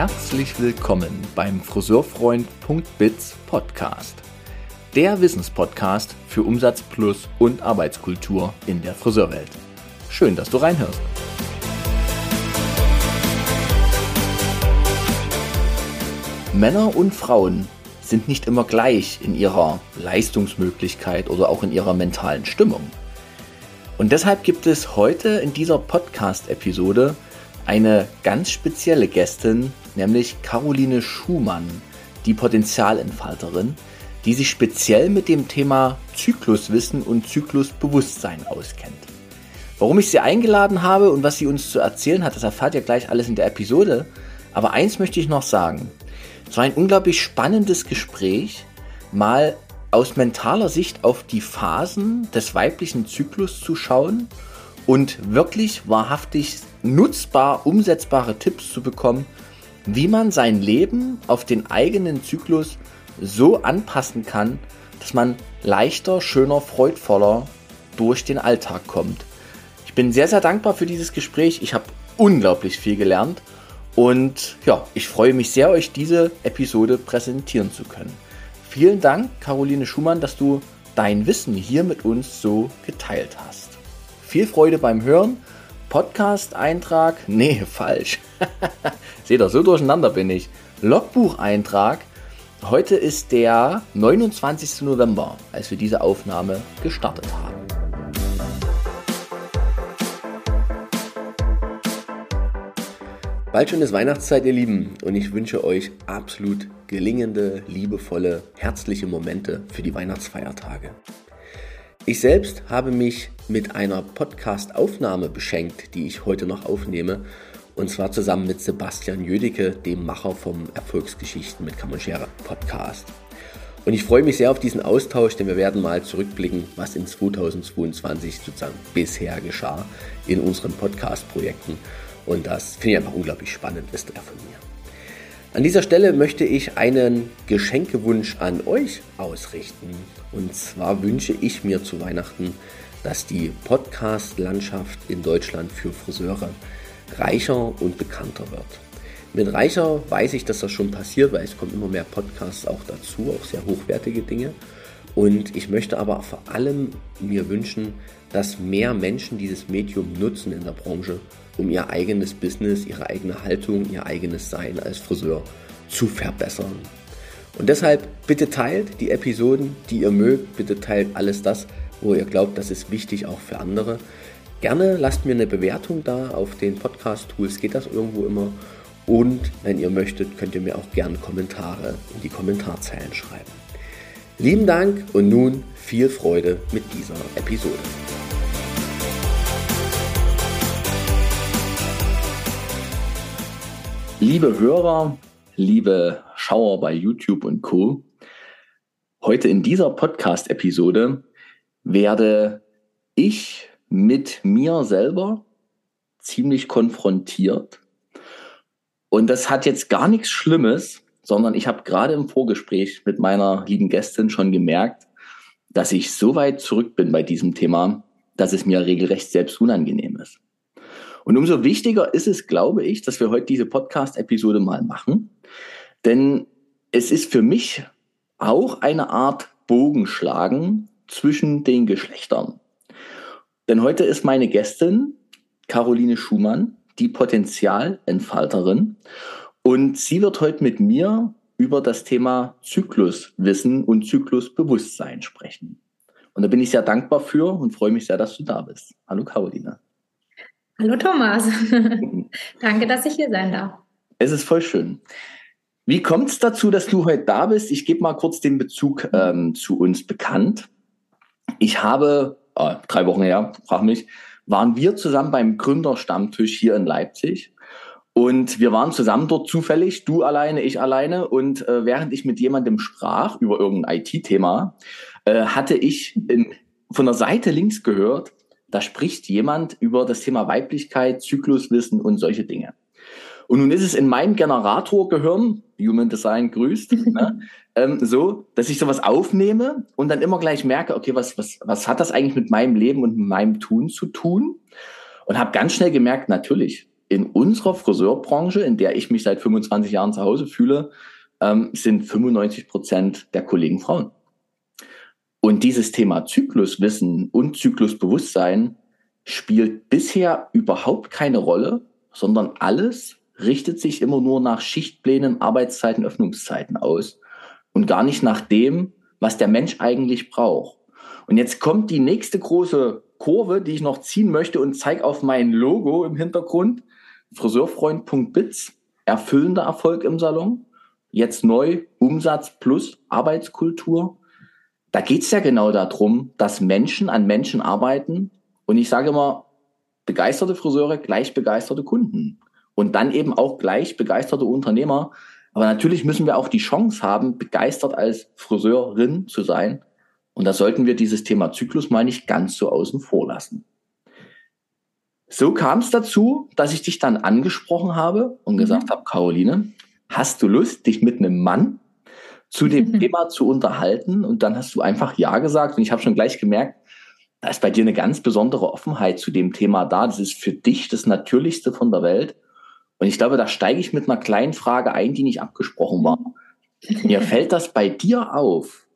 herzlich willkommen beim Friseurfreund.biz Podcast. Der Wissenspodcast für Umsatz plus und Arbeitskultur in der Friseurwelt. Schön, dass du reinhörst. Männer und Frauen sind nicht immer gleich in ihrer Leistungsmöglichkeit oder auch in ihrer mentalen Stimmung. Und deshalb gibt es heute in dieser Podcast-Episode eine ganz spezielle Gästin, nämlich Caroline Schumann, die Potenzialentfalterin, die sich speziell mit dem Thema Zykluswissen und Zyklusbewusstsein auskennt. Warum ich sie eingeladen habe und was sie uns zu erzählen hat, das erfahrt ihr gleich alles in der Episode. Aber eins möchte ich noch sagen. Es war ein unglaublich spannendes Gespräch, mal aus mentaler Sicht auf die Phasen des weiblichen Zyklus zu schauen und wirklich wahrhaftig nutzbar umsetzbare Tipps zu bekommen, wie man sein Leben auf den eigenen Zyklus so anpassen kann, dass man leichter, schöner, freudvoller durch den Alltag kommt. Ich bin sehr, sehr dankbar für dieses Gespräch. Ich habe unglaublich viel gelernt und ja, ich freue mich sehr, euch diese Episode präsentieren zu können. Vielen Dank, Caroline Schumann, dass du dein Wissen hier mit uns so geteilt hast. Viel Freude beim Hören Podcast-Eintrag? Nee, falsch. Seht ihr, so durcheinander bin ich. Logbucheintrag. Heute ist der 29. November, als wir diese Aufnahme gestartet haben. Bald schon ist Weihnachtszeit, ihr Lieben, und ich wünsche euch absolut gelingende, liebevolle, herzliche Momente für die Weihnachtsfeiertage. Ich selbst habe mich mit einer Podcast-Aufnahme beschenkt, die ich heute noch aufnehme. Und zwar zusammen mit Sebastian Jödecke, dem Macher vom Erfolgsgeschichten mit Kamoschere Podcast. Und ich freue mich sehr auf diesen Austausch, denn wir werden mal zurückblicken, was in 2022 sozusagen bisher geschah in unseren Podcast-Projekten. Und das finde ich einfach unglaublich spannend, wisst ihr von mir. An dieser Stelle möchte ich einen Geschenkewunsch an euch ausrichten. Und zwar wünsche ich mir zu Weihnachten, dass die Podcast-Landschaft in Deutschland für Friseure reicher und bekannter wird. Mit reicher weiß ich, dass das schon passiert, weil es kommen immer mehr Podcasts auch dazu, auch sehr hochwertige Dinge. Und ich möchte aber vor allem mir wünschen, dass mehr Menschen dieses Medium nutzen in der Branche, um ihr eigenes Business, ihre eigene Haltung, ihr eigenes Sein als Friseur zu verbessern. Und deshalb bitte teilt die Episoden, die ihr mögt, bitte teilt alles das, wo ihr glaubt, das ist wichtig auch für andere. Gerne lasst mir eine Bewertung da auf den Podcast-Tools, geht das irgendwo immer. Und wenn ihr möchtet, könnt ihr mir auch gerne Kommentare in die Kommentarzeilen schreiben. Lieben Dank und nun viel Freude mit dieser Episode. Liebe Hörer, liebe Schauer bei YouTube und Co. Heute in dieser Podcast-Episode werde ich mit mir selber ziemlich konfrontiert. Und das hat jetzt gar nichts Schlimmes, sondern ich habe gerade im Vorgespräch mit meiner lieben Gästin schon gemerkt, dass ich so weit zurück bin bei diesem Thema, dass es mir regelrecht selbst unangenehm ist. Und umso wichtiger ist es, glaube ich, dass wir heute diese Podcast-Episode mal machen. Denn es ist für mich auch eine Art Bogenschlagen zwischen den Geschlechtern. Denn heute ist meine Gästin Caroline Schumann, die Potenzialentfalterin. Und sie wird heute mit mir über das Thema Zykluswissen und Zyklusbewusstsein sprechen. Und da bin ich sehr dankbar für und freue mich sehr, dass du da bist. Hallo Caroline. Hallo Thomas. Danke, dass ich hier sein darf. Es ist voll schön. Wie kommt es dazu, dass du heute da bist? Ich gebe mal kurz den Bezug ähm, zu uns bekannt. Ich habe, äh, drei Wochen her, frag mich, waren wir zusammen beim Gründerstammtisch hier in Leipzig. Und wir waren zusammen dort zufällig, du alleine, ich alleine. Und äh, während ich mit jemandem sprach über irgendein IT-Thema, äh, hatte ich in, von der Seite links gehört, da spricht jemand über das Thema Weiblichkeit, Zykluswissen und solche Dinge. Und nun ist es in meinem Generatorgehirn, Human Design grüßt, ne, ähm, so, dass ich sowas aufnehme und dann immer gleich merke, okay, was, was, was hat das eigentlich mit meinem Leben und meinem Tun zu tun? Und habe ganz schnell gemerkt, natürlich, in unserer Friseurbranche, in der ich mich seit 25 Jahren zu Hause fühle, ähm, sind 95 Prozent der Kollegen Frauen. Und dieses Thema Zykluswissen und Zyklusbewusstsein spielt bisher überhaupt keine Rolle, sondern alles richtet sich immer nur nach Schichtplänen, Arbeitszeiten, Öffnungszeiten aus und gar nicht nach dem, was der Mensch eigentlich braucht. Und jetzt kommt die nächste große Kurve, die ich noch ziehen möchte und zeige auf mein Logo im Hintergrund. Friseurfreund.bits, erfüllender Erfolg im Salon. Jetzt neu Umsatz plus Arbeitskultur. Da geht es ja genau darum, dass Menschen an Menschen arbeiten. Und ich sage immer, begeisterte Friseure gleich begeisterte Kunden. Und dann eben auch gleich begeisterte Unternehmer. Aber natürlich müssen wir auch die Chance haben, begeistert als Friseurin zu sein. Und da sollten wir dieses Thema Zyklus mal nicht ganz so außen vor lassen. So kam es dazu, dass ich dich dann angesprochen habe und gesagt mhm. habe, Caroline, hast du Lust, dich mit einem Mann zu dem Thema zu unterhalten? Und dann hast du einfach Ja gesagt. Und ich habe schon gleich gemerkt, da ist bei dir eine ganz besondere Offenheit zu dem Thema da. Das ist für dich das Natürlichste von der Welt. Und ich glaube, da steige ich mit einer kleinen Frage ein, die nicht abgesprochen war. Mir fällt das bei dir auf,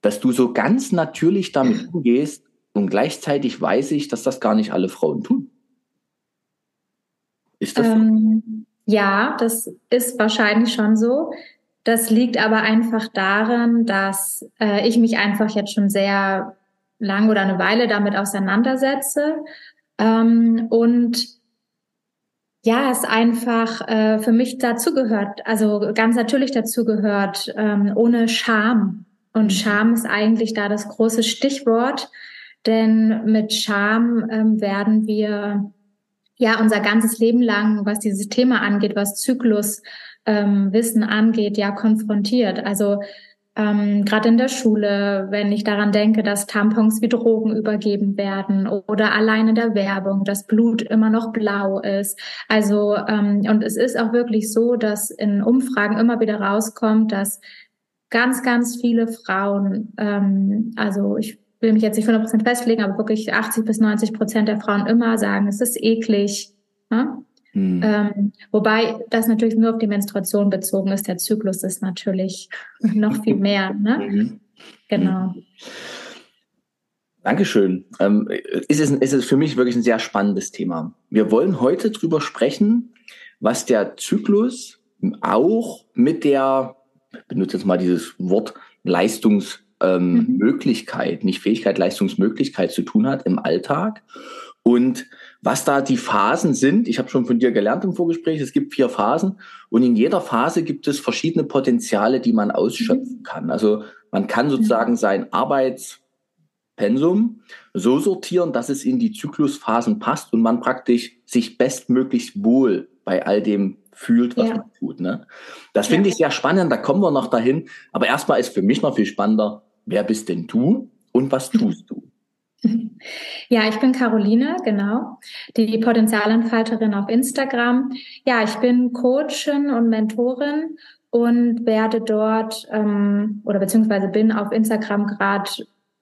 dass du so ganz natürlich damit umgehst und gleichzeitig weiß ich, dass das gar nicht alle Frauen tun. Ist das ähm, so? Ja, das ist wahrscheinlich schon so. Das liegt aber einfach daran, dass äh, ich mich einfach jetzt schon sehr lang oder eine Weile damit auseinandersetze ähm, und ja, es einfach äh, für mich dazugehört, also ganz natürlich dazugehört, ähm, ohne Scham. Und mhm. Scham ist eigentlich da das große Stichwort, denn mit Scham ähm, werden wir ja unser ganzes Leben lang, was dieses Thema angeht, was Zyklus ähm, Wissen angeht, ja konfrontiert. Also ähm, gerade in der Schule, wenn ich daran denke, dass Tampons wie Drogen übergeben werden oder allein in der Werbung, dass Blut immer noch blau ist. Also ähm, und es ist auch wirklich so, dass in Umfragen immer wieder rauskommt, dass ganz, ganz viele Frauen, ähm, also ich will mich jetzt nicht 100% festlegen, aber wirklich 80 bis 90 Prozent der Frauen immer sagen, es ist eklig. Ne? Mhm. Ähm, wobei das natürlich nur auf die Menstruation bezogen ist. Der Zyklus ist natürlich noch viel mehr. Ne? Mhm. Genau. Mhm. Dankeschön. Ähm, ist, es, ist es für mich wirklich ein sehr spannendes Thema. Wir wollen heute drüber sprechen, was der Zyklus auch mit der, ich benutze jetzt mal dieses Wort, Leistungsmöglichkeit, ähm, mhm. nicht Fähigkeit, Leistungsmöglichkeit zu tun hat im Alltag und was da die Phasen sind. Ich habe schon von dir gelernt im Vorgespräch, es gibt vier Phasen und in jeder Phase gibt es verschiedene Potenziale, die man ausschöpfen mhm. kann. Also man kann sozusagen sein Arbeitspensum so sortieren, dass es in die Zyklusphasen passt und man praktisch sich bestmöglichst wohl bei all dem fühlt, was ja. man tut. Ne? Das finde ja. ich sehr spannend, da kommen wir noch dahin. Aber erstmal ist für mich noch viel spannender, wer bist denn du und was tust du? Ja, ich bin Caroline, genau, die Potenzialentfalterin auf Instagram. Ja, ich bin Coachin und Mentorin und werde dort ähm, oder beziehungsweise bin auf Instagram gerade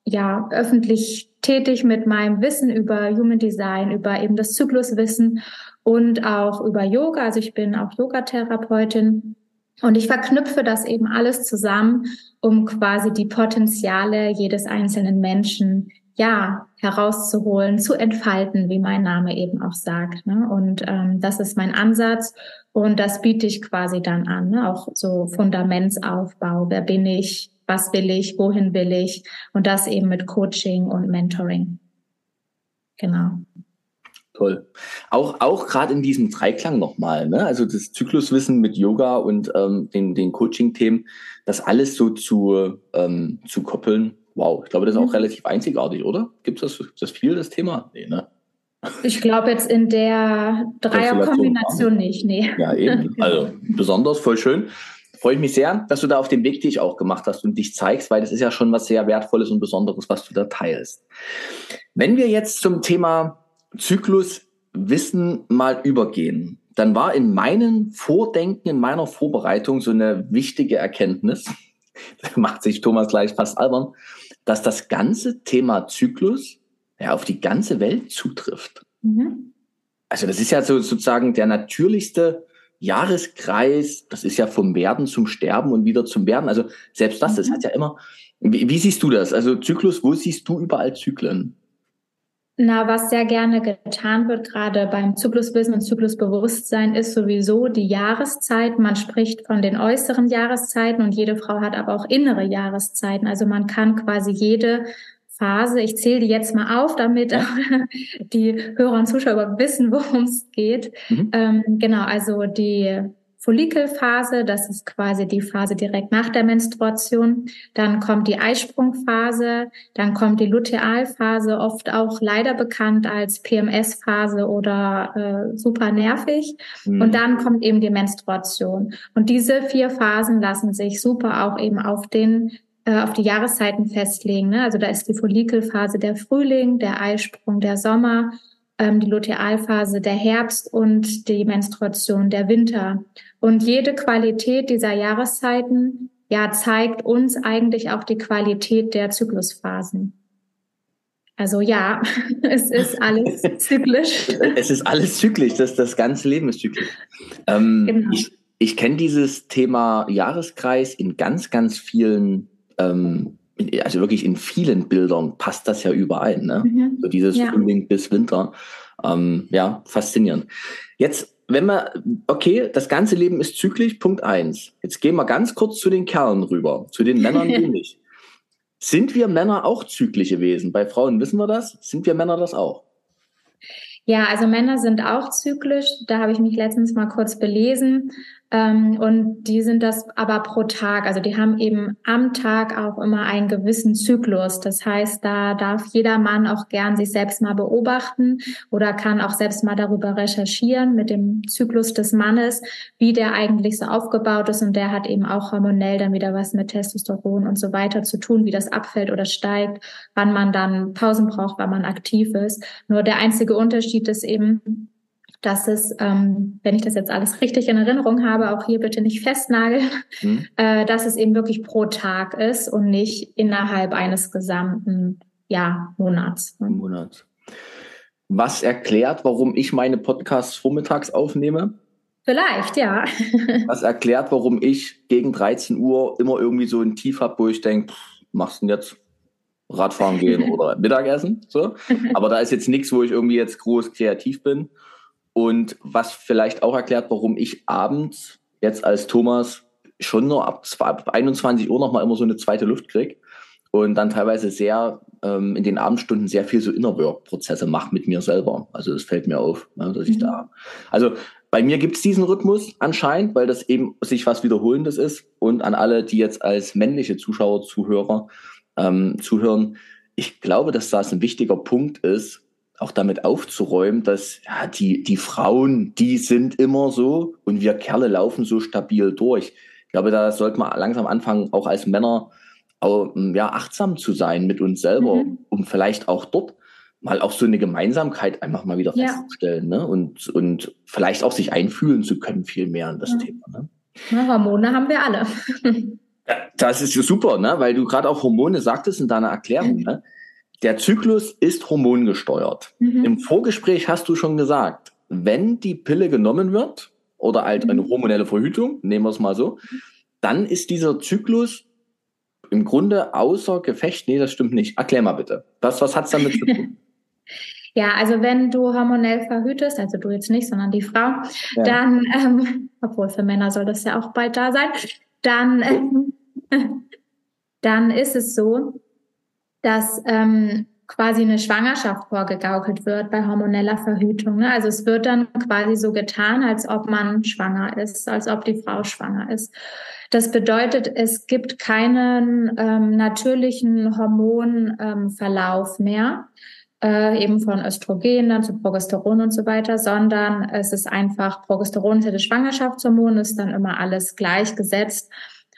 ja öffentlich tätig mit meinem Wissen über Human Design, über eben das Zykluswissen und auch über Yoga. Also ich bin auch Yogatherapeutin und ich verknüpfe das eben alles zusammen, um quasi die Potenziale jedes einzelnen Menschen ja, herauszuholen, zu entfalten, wie mein Name eben auch sagt. Ne? Und ähm, das ist mein Ansatz und das biete ich quasi dann an, ne? auch so Fundamentsaufbau. Wer bin ich? Was will ich? Wohin will ich? Und das eben mit Coaching und Mentoring. Genau. Toll. Auch, auch gerade in diesem Dreiklang nochmal, ne? also das Zykluswissen mit Yoga und ähm, den, den Coaching-Themen, das alles so zu, ähm, zu koppeln, Wow, ich glaube, das ist auch mhm. relativ einzigartig, oder? Gibt es das, das viel, das Thema? Nee, ne? Ich glaube jetzt in der Dreierkombination nicht, nee. Ja, eben. Also besonders, voll schön. Freue ich mich sehr, dass du da auf dem Weg dich auch gemacht hast und dich zeigst, weil das ist ja schon was sehr Wertvolles und Besonderes, was du da teilst. Wenn wir jetzt zum Thema Zykluswissen mal übergehen, dann war in meinem Vordenken, in meiner Vorbereitung so eine wichtige Erkenntnis, da macht sich Thomas gleich fast albern, dass das ganze Thema Zyklus ja auf die ganze Welt zutrifft. Mhm. also das ist ja so sozusagen der natürlichste Jahreskreis, das ist ja vom Werden zum Sterben und wieder zum Werden. Also selbst das, das mhm. hat ja immer. Wie, wie siehst du das? Also Zyklus, wo siehst du überall Zyklen? Na, was sehr gerne getan wird, gerade beim Zykluswissen und Zyklusbewusstsein, ist sowieso die Jahreszeit. Man spricht von den äußeren Jahreszeiten und jede Frau hat aber auch innere Jahreszeiten. Also man kann quasi jede Phase, ich zähle die jetzt mal auf, damit ja. die Hörer und Zuschauer wissen, worum es geht. Mhm. Ähm, genau, also die Follikelphase, das ist quasi die Phase direkt nach der Menstruation. Dann kommt die Eisprungphase, dann kommt die Lutealphase, oft auch leider bekannt als PMS-Phase oder äh, super nervig. Mhm. Und dann kommt eben die Menstruation. Und diese vier Phasen lassen sich super auch eben auf den äh, auf die Jahreszeiten festlegen. Ne? Also da ist die Follikelphase der Frühling, der Eisprung der Sommer, ähm, die Lutealphase der Herbst und die Menstruation der Winter. Und jede Qualität dieser Jahreszeiten ja zeigt uns eigentlich auch die Qualität der Zyklusphasen. Also ja, es ist alles zyklisch. Es ist alles zyklisch, das, das ganze Leben ist zyklisch. Ähm, genau. Ich, ich kenne dieses Thema Jahreskreis in ganz, ganz vielen, ähm, also wirklich in vielen Bildern passt das ja überall. Ne? Mhm. So dieses ja. Frühling bis Winter. Ähm, ja, faszinierend. Jetzt wenn man, okay, das ganze Leben ist zyklisch, Punkt eins. Jetzt gehen wir ganz kurz zu den Kerlen rüber, zu den Männern wenig. Sind wir Männer auch zyklische Wesen? Bei Frauen wissen wir das. Sind wir Männer das auch? Ja, also Männer sind auch zyklisch. Da habe ich mich letztens mal kurz belesen. Ähm, und die sind das aber pro Tag. Also die haben eben am Tag auch immer einen gewissen Zyklus. Das heißt, da darf jeder Mann auch gern sich selbst mal beobachten oder kann auch selbst mal darüber recherchieren mit dem Zyklus des Mannes, wie der eigentlich so aufgebaut ist. Und der hat eben auch hormonell dann wieder was mit Testosteron und so weiter zu tun, wie das abfällt oder steigt, wann man dann Pausen braucht, wann man aktiv ist. Nur der einzige Unterschied ist eben, dass es, ähm, wenn ich das jetzt alles richtig in Erinnerung habe, auch hier bitte nicht festnageln, mhm. äh, dass es eben wirklich pro Tag ist und nicht innerhalb eines gesamten ja, Monats. Ne? Monat. Was erklärt, warum ich meine Podcasts vormittags aufnehme? Vielleicht, ja. Was erklärt, warum ich gegen 13 Uhr immer irgendwie so ein Tief habe, wo ich denke, machst du denn jetzt Radfahren gehen oder Mittagessen? So. Aber da ist jetzt nichts, wo ich irgendwie jetzt groß kreativ bin. Und was vielleicht auch erklärt, warum ich abends jetzt als Thomas schon nur ab, ab 21 Uhr nochmal immer so eine zweite Luft kriege und dann teilweise sehr ähm, in den Abendstunden sehr viel so Inner Work Prozesse mache mit mir selber. Also das fällt mir auf, ne, dass ich mhm. da. Also bei mir gibt es diesen Rhythmus anscheinend, weil das eben sich was Wiederholendes ist. Und an alle, die jetzt als männliche Zuschauer, Zuhörer ähm, zuhören, ich glaube, dass das ein wichtiger Punkt ist, auch damit aufzuräumen, dass ja, die, die Frauen, die sind immer so und wir Kerle laufen so stabil durch. Ich glaube, da sollte man langsam anfangen, auch als Männer auch, hm, ja, achtsam zu sein mit uns selber, mhm. um vielleicht auch dort mal auch so eine Gemeinsamkeit einfach mal wieder ja. festzustellen ne? und, und vielleicht auch sich einfühlen zu können, viel mehr in das ja. Thema. Ne? Na, Hormone haben wir alle. das ist super, ne? weil du gerade auch Hormone sagtest in deiner Erklärung. Ne? Der Zyklus ist hormongesteuert. Mhm. Im Vorgespräch hast du schon gesagt, wenn die Pille genommen wird oder halt eine mhm. hormonelle Verhütung, nehmen wir es mal so, dann ist dieser Zyklus im Grunde außer Gefecht. Nee, das stimmt nicht. Erklär mal bitte. Was, was hat's damit zu tun? Ja, also wenn du hormonell verhütest, also du jetzt nicht, sondern die Frau, ja. dann, ähm, obwohl für Männer soll das ja auch bald da sein, dann, ähm, dann ist es so, dass ähm, quasi eine Schwangerschaft vorgegaukelt wird bei hormoneller Verhütung. Ne? Also es wird dann quasi so getan, als ob man schwanger ist, als ob die Frau schwanger ist. Das bedeutet, es gibt keinen ähm, natürlichen Hormonverlauf ähm, mehr, äh, eben von Östrogen dann zu Progesteron und so weiter, sondern es ist einfach Progesteron ist ja das Schwangerschaftshormon, ist dann immer alles gleichgesetzt.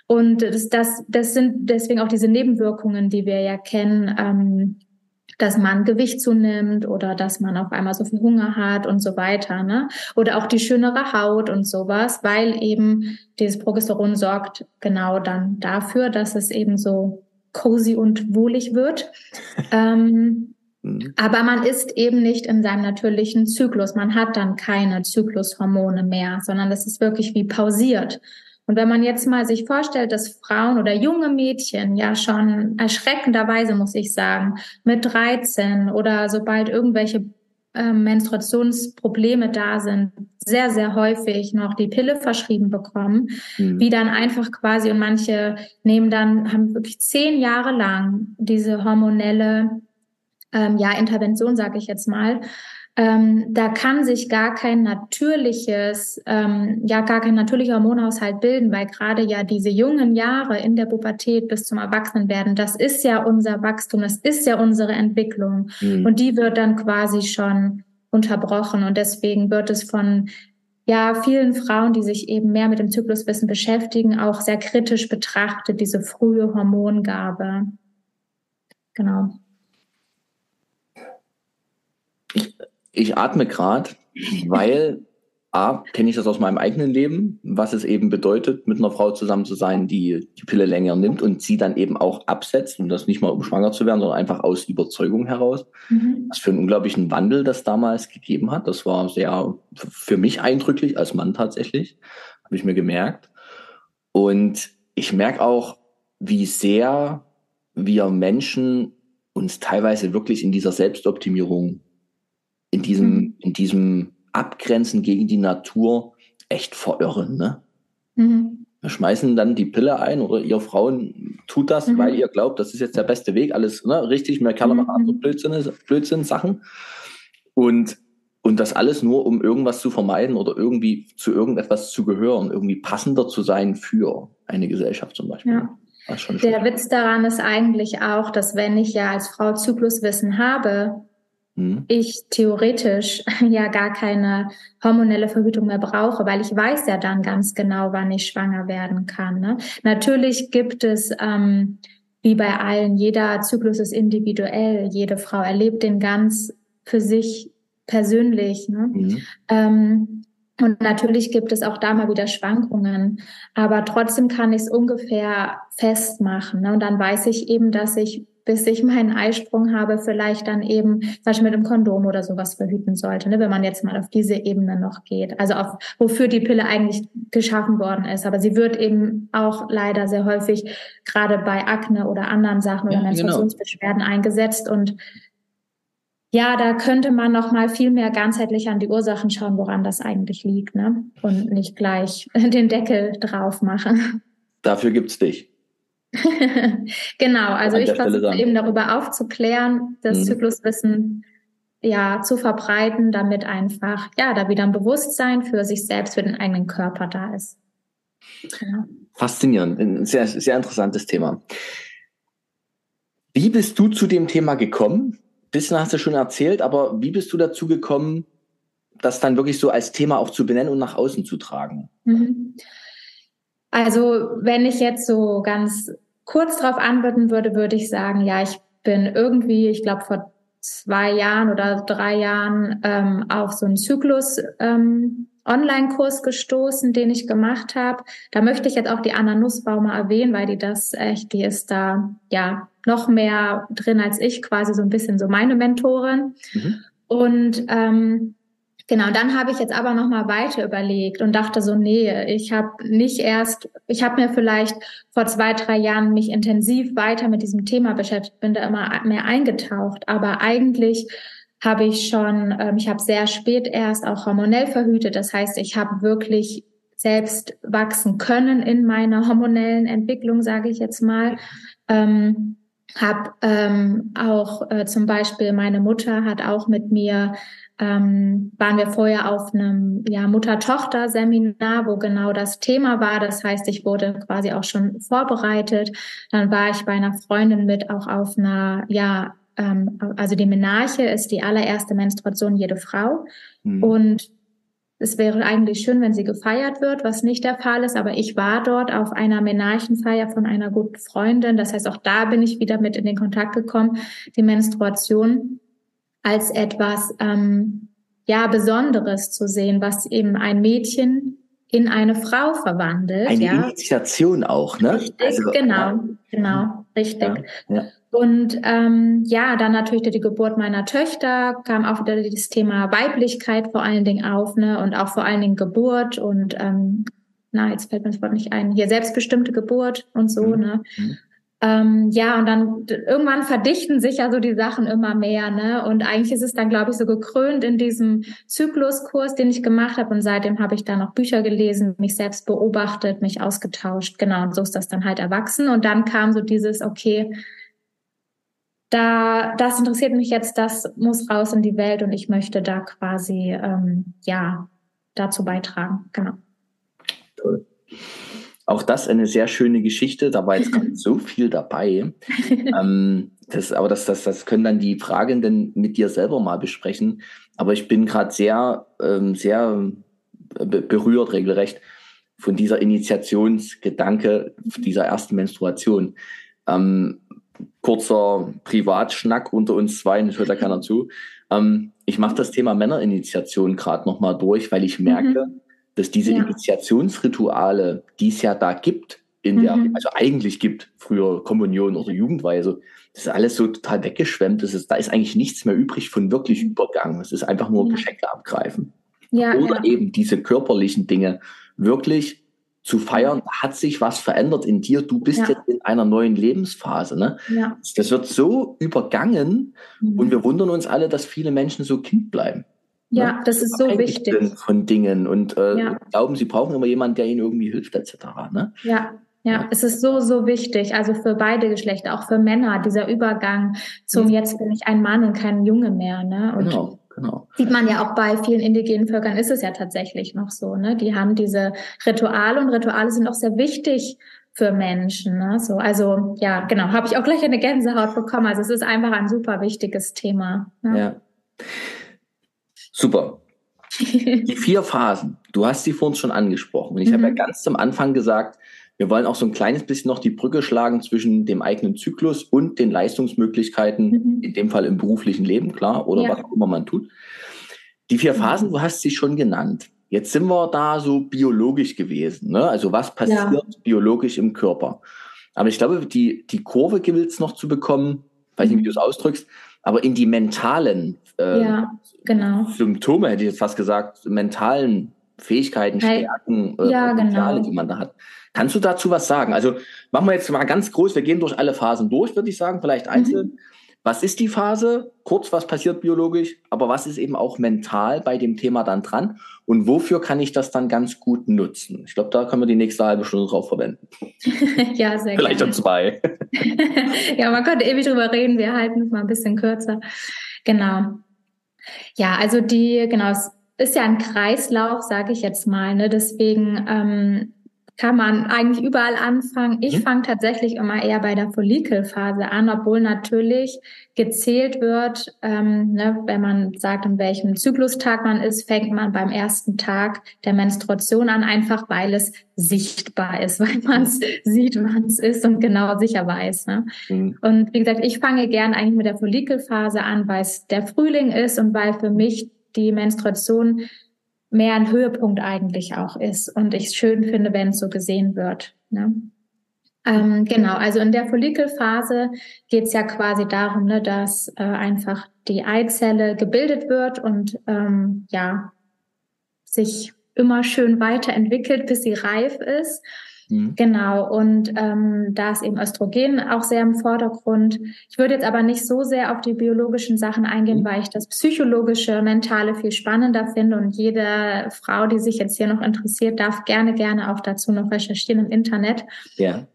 Und das, das, das sind deswegen auch diese Nebenwirkungen, die wir ja kennen, ähm, dass man Gewicht zunimmt oder dass man auf einmal so viel Hunger hat und so weiter, ne? Oder auch die schönere Haut und sowas, weil eben dieses Progesteron sorgt genau dann dafür, dass es eben so cozy und wohlig wird. ähm, Mhm. Aber man ist eben nicht in seinem natürlichen Zyklus. Man hat dann keine Zyklushormone mehr, sondern das ist wirklich wie pausiert. Und wenn man jetzt mal sich vorstellt, dass Frauen oder junge Mädchen ja schon erschreckenderweise, muss ich sagen, mit 13 oder sobald irgendwelche äh, Menstruationsprobleme da sind, sehr, sehr häufig noch die Pille verschrieben bekommen, mhm. wie dann einfach quasi und manche nehmen dann, haben wirklich zehn Jahre lang diese hormonelle ähm, ja, Intervention, sage ich jetzt mal, ähm, da kann sich gar kein natürliches, ähm, ja gar kein natürlicher Hormonhaushalt bilden, weil gerade ja diese jungen Jahre in der Pubertät bis zum Erwachsenwerden, das ist ja unser Wachstum, das ist ja unsere Entwicklung mhm. und die wird dann quasi schon unterbrochen und deswegen wird es von ja, vielen Frauen, die sich eben mehr mit dem Zykluswissen beschäftigen, auch sehr kritisch betrachtet, diese frühe Hormongabe. Genau. Ich atme gerade, weil A, kenne ich das aus meinem eigenen Leben, was es eben bedeutet, mit einer Frau zusammen zu sein, die die Pille länger nimmt und sie dann eben auch absetzt und das nicht mal um schwanger zu werden, sondern einfach aus Überzeugung heraus. Mhm. Was für einen unglaublichen Wandel das damals gegeben hat. Das war sehr für mich eindrücklich als Mann tatsächlich, habe ich mir gemerkt. Und ich merke auch, wie sehr wir Menschen uns teilweise wirklich in dieser Selbstoptimierung in diesem, mhm. in diesem Abgrenzen gegen die Natur echt verirren. Ne? Mhm. Wir schmeißen dann die Pille ein oder ihr Frauen tut das, mhm. weil ihr glaubt, das ist jetzt der beste Weg, alles ne, richtig, mehr Kerle machen andere. Blödsinn, Blödsinn Sachen. Und, und das alles nur, um irgendwas zu vermeiden oder irgendwie zu irgendetwas zu gehören, irgendwie passender zu sein für eine Gesellschaft zum Beispiel. Ja. Der Witz daran ist eigentlich auch, dass wenn ich ja als Frau Zykluswissen habe, hm. ich theoretisch ja gar keine hormonelle Verhütung mehr brauche, weil ich weiß ja dann ganz genau, wann ich schwanger werden kann. Ne? Natürlich gibt es, ähm, wie bei allen, jeder Zyklus ist individuell, jede Frau erlebt den ganz für sich persönlich. Ne? Mhm. Ähm, und natürlich gibt es auch da mal wieder Schwankungen, aber trotzdem kann ich es ungefähr festmachen. Ne? Und dann weiß ich eben, dass ich bis ich meinen Eisprung habe, vielleicht dann eben zum Beispiel mit einem Kondom oder sowas verhüten sollte, ne, wenn man jetzt mal auf diese Ebene noch geht. Also auf wofür die Pille eigentlich geschaffen worden ist. Aber sie wird eben auch leider sehr häufig gerade bei Akne oder anderen Sachen ja, oder genau. Menstruationsbeschwerden genau. eingesetzt und ja, da könnte man noch mal viel mehr ganzheitlich an die Ursachen schauen, woran das eigentlich liegt, ne? Und nicht gleich den Deckel drauf machen. Dafür gibt's dich. genau, also ich versuche eben darüber aufzuklären, das mhm. Zykluswissen ja zu verbreiten, damit einfach ja da wieder ein Bewusstsein für sich selbst, für den eigenen Körper da ist. Genau. Faszinierend, ein sehr, sehr interessantes Thema. Wie bist du zu dem Thema gekommen? Bisschen hast du schon erzählt, aber wie bist du dazu gekommen, das dann wirklich so als Thema auch zu benennen und nach außen zu tragen? Mhm. Also wenn ich jetzt so ganz kurz darauf antworten würde, würde ich sagen, ja, ich bin irgendwie, ich glaube vor zwei Jahren oder drei Jahren ähm, auf so einen Zyklus ähm, Online-Kurs gestoßen, den ich gemacht habe. Da möchte ich jetzt auch die Anna Nussbaum mal erwähnen, weil die das echt, die ist da ja noch mehr drin als ich, quasi so ein bisschen so meine Mentorin. Mhm. Und ähm, Genau, dann habe ich jetzt aber noch mal weiter überlegt und dachte so, nee, ich habe nicht erst, ich habe mir vielleicht vor zwei, drei Jahren mich intensiv weiter mit diesem Thema beschäftigt, bin da immer mehr eingetaucht, aber eigentlich habe ich schon, ähm, ich habe sehr spät erst auch hormonell verhütet, das heißt, ich habe wirklich selbst wachsen können in meiner hormonellen Entwicklung, sage ich jetzt mal. Ähm, hab ähm, auch äh, zum Beispiel meine Mutter hat auch mit mir ähm, waren wir vorher auf einem ja, Mutter-Tochter-Seminar, wo genau das Thema war. Das heißt, ich wurde quasi auch schon vorbereitet. Dann war ich bei einer Freundin mit auch auf einer, ja, ähm, also die Menarche ist die allererste Menstruation jede Frau. Mhm. Und es wäre eigentlich schön, wenn sie gefeiert wird, was nicht der Fall ist. Aber ich war dort auf einer Menarchenfeier von einer guten Freundin. Das heißt, auch da bin ich wieder mit in den Kontakt gekommen, die Menstruation als etwas ähm, ja Besonderes zu sehen, was eben ein Mädchen in eine Frau verwandelt. Eine ja. Initiation auch, ne? Richtig, also, genau, ja. genau, richtig. Ja, und ähm, ja, dann natürlich die Geburt meiner Töchter kam auch wieder das Thema Weiblichkeit vor allen Dingen auf, ne? Und auch vor allen Dingen Geburt und ähm, na, jetzt fällt mir das Wort nicht ein, hier selbstbestimmte Geburt und so, mhm. ne? Ähm, ja, und dann irgendwann verdichten sich ja so die Sachen immer mehr, ne? Und eigentlich ist es dann, glaube ich, so gekrönt in diesem Zykluskurs, den ich gemacht habe. Und seitdem habe ich da noch Bücher gelesen, mich selbst beobachtet, mich ausgetauscht. Genau, und so ist das dann halt erwachsen. Und dann kam so dieses, okay, da, das interessiert mich jetzt, das muss raus in die Welt und ich möchte da quasi, ähm, ja, dazu beitragen. Genau. Toll. Auch das eine sehr schöne Geschichte. Da war jetzt nicht so viel dabei. ähm, das, aber das, das, das können dann die Fragenden mit dir selber mal besprechen. Aber ich bin gerade sehr, ähm, sehr berührt, regelrecht, von dieser Initiationsgedanke dieser ersten Menstruation. Ähm, kurzer Privatschnack unter uns zwei, das hört ja keiner zu. Ähm, ich mache das Thema Männerinitiation gerade nochmal durch, weil ich merke, mhm dass diese ja. Initiationsrituale, die es ja da gibt, in mhm. der, also eigentlich gibt, früher Kommunion oder Jugendweise, das ist alles so total weggeschwemmt. Das ist, da ist eigentlich nichts mehr übrig von wirklich mhm. Übergang. Es ist einfach nur ja. Geschenke abgreifen. Ja, oder eben diese körperlichen Dinge wirklich zu feiern, hat sich was verändert in dir. Du bist ja. jetzt in einer neuen Lebensphase. Ne? Ja. Das wird so übergangen mhm. und wir wundern uns alle, dass viele Menschen so Kind bleiben. Ja, ne? das ist so wichtig. Von Dingen und äh, ja. glauben, sie brauchen immer jemanden, der ihnen irgendwie hilft, etc. Ne? Ja, ja, ja, es ist so, so wichtig, also für beide Geschlechter, auch für Männer, dieser Übergang zum mhm. jetzt bin ich ein Mann und kein Junge mehr. Ne? Und genau, genau. Sieht man ja auch bei vielen indigenen Völkern, ist es ja tatsächlich noch so. Ne? Die haben diese Rituale und Rituale sind auch sehr wichtig für Menschen. Ne? So, also ja, genau, habe ich auch gleich eine Gänsehaut bekommen. Also es ist einfach ein super wichtiges Thema. Ne? Ja. Super. Die vier Phasen, du hast sie vor uns schon angesprochen. Und ich mhm. habe ja mhm. ganz zum Anfang gesagt, wir wollen auch so ein kleines bisschen noch die Brücke schlagen zwischen dem eigenen Zyklus und den Leistungsmöglichkeiten, mhm. in dem Fall im beruflichen Leben, klar, oder ja. was auch immer man tut. Die vier mhm. Phasen, du hast sie schon genannt. Jetzt sind wir da so biologisch gewesen. Ne? Also was passiert ja. biologisch im Körper? Aber ich glaube, die, die Kurve gilt es noch zu bekommen, weiß nicht, wie du es ausdrückst, aber in die mentalen äh, ja, genau. Symptome, hätte ich jetzt fast gesagt, mentalen Fähigkeiten, Stärken, äh, ja, Potenziale, genau. die man da hat. Kannst du dazu was sagen? Also machen wir jetzt mal ganz groß, wir gehen durch alle Phasen durch, würde ich sagen, vielleicht mhm. einzeln. Mhm. Was ist die Phase? Kurz, was passiert biologisch? Aber was ist eben auch mental bei dem Thema dann dran? Und wofür kann ich das dann ganz gut nutzen? Ich glaube, da können wir die nächste halbe Stunde drauf verwenden. ja, sehr Vielleicht dann zwei. ja, man könnte ewig drüber reden. Wir halten es mal ein bisschen kürzer. Genau. Ja, also die, genau, es ist ja ein Kreislauf, sage ich jetzt mal. Ne? Deswegen ähm, kann man eigentlich überall anfangen. Ich mhm. fange tatsächlich immer eher bei der Follikelphase an, obwohl natürlich gezählt wird, ähm, ne, wenn man sagt, in welchem Zyklustag man ist, fängt man beim ersten Tag der Menstruation an, einfach weil es sichtbar ist, weil man es sieht, wann es ist und genau sicher weiß. Ne? Mhm. Und wie gesagt, ich fange gern eigentlich mit der Follikelphase an, weil es der Frühling ist und weil für mich die Menstruation mehr ein Höhepunkt eigentlich auch ist und ich schön finde, wenn es so gesehen wird. Ne? Ähm, genau, also in der Follikelphase geht es ja quasi darum, ne, dass äh, einfach die Eizelle gebildet wird und ähm, ja sich immer schön weiterentwickelt, bis sie reif ist. Mhm. Genau, und ähm, da ist eben Östrogen auch sehr im Vordergrund. Ich würde jetzt aber nicht so sehr auf die biologischen Sachen eingehen, mhm. weil ich das psychologische, mentale viel spannender finde. Und jede Frau, die sich jetzt hier noch interessiert, darf gerne, gerne auch dazu noch recherchieren im Internet. Ja.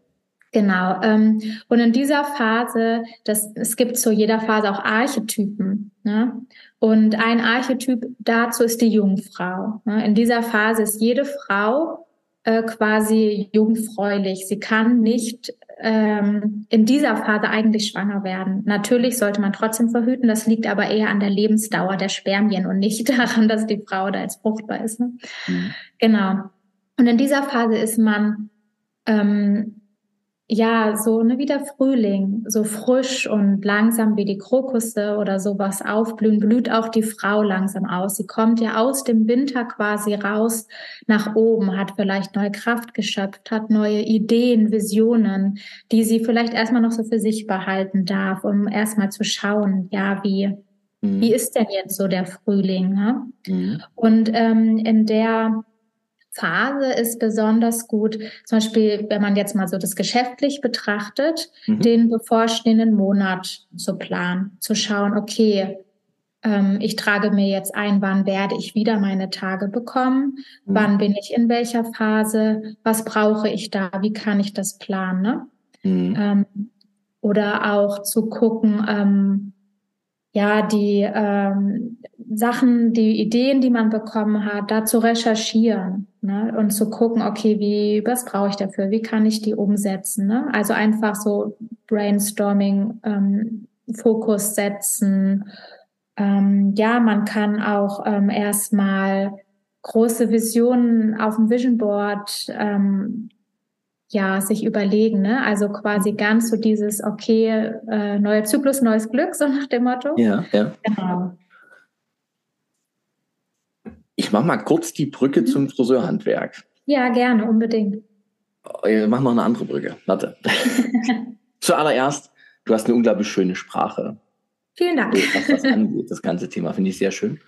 Genau. Ähm, und in dieser Phase, das, es gibt zu jeder Phase auch Archetypen. Ne? Und ein Archetyp dazu ist die Jungfrau. Ne? In dieser Phase ist jede Frau äh, quasi jungfräulich. Sie kann nicht ähm, in dieser Phase eigentlich schwanger werden. Natürlich sollte man trotzdem verhüten. Das liegt aber eher an der Lebensdauer der Spermien und nicht daran, dass die Frau da jetzt fruchtbar ist. Ne? Mhm. Genau. Und in dieser Phase ist man ähm, ja, so ne, wie der Frühling, so frisch und langsam wie die Krokusse oder sowas aufblühen, blüht auch die Frau langsam aus. Sie kommt ja aus dem Winter quasi raus nach oben, hat vielleicht neue Kraft geschöpft, hat neue Ideen, Visionen, die sie vielleicht erstmal noch so für sich behalten darf, um erstmal zu schauen, ja, wie, mhm. wie ist denn jetzt so der Frühling? Ne? Mhm. Und ähm, in der Phase ist besonders gut, zum Beispiel, wenn man jetzt mal so das geschäftlich betrachtet, mhm. den bevorstehenden Monat zu planen, zu schauen, okay, ähm, ich trage mir jetzt ein, wann werde ich wieder meine Tage bekommen, mhm. wann bin ich in welcher Phase, was brauche ich da, wie kann ich das planen. Ne? Mhm. Ähm, oder auch zu gucken, ähm, ja, die ähm, Sachen, die Ideen, die man bekommen hat, da zu recherchieren ne? und zu gucken, okay, wie, was brauche ich dafür, wie kann ich die umsetzen? Ne? Also einfach so Brainstorming, ähm, Fokus setzen. Ähm, ja, man kann auch ähm, erstmal große Visionen auf dem Vision Board ähm, ja, sich überlegen, ne? Also quasi ganz so dieses, okay, äh, neuer Zyklus, neues Glück, so nach dem Motto. Ja, ja. Genau. Ich mache mal kurz die Brücke mhm. zum Friseurhandwerk. Ja, gerne, unbedingt. Ich äh, mach noch eine andere Brücke. Warte. Zuallererst, du hast eine unglaublich schöne Sprache. Vielen Dank. Was das angeht, das ganze Thema finde ich sehr schön.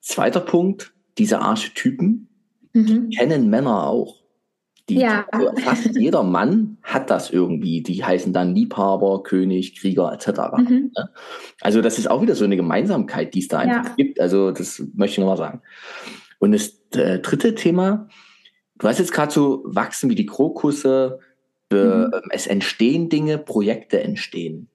Zweiter Punkt, diese Archetypen mhm. kennen Männer auch. Die, ja. also fast jeder Mann hat das irgendwie. Die heißen dann Liebhaber, König, Krieger etc. Mhm. Ne? Also das ist auch wieder so eine Gemeinsamkeit, die es da einfach ja. gibt. Also das möchte ich nochmal sagen. Und das äh, dritte Thema, du hast jetzt gerade so wachsen wie die Krokusse, äh, mhm. es entstehen Dinge, Projekte entstehen.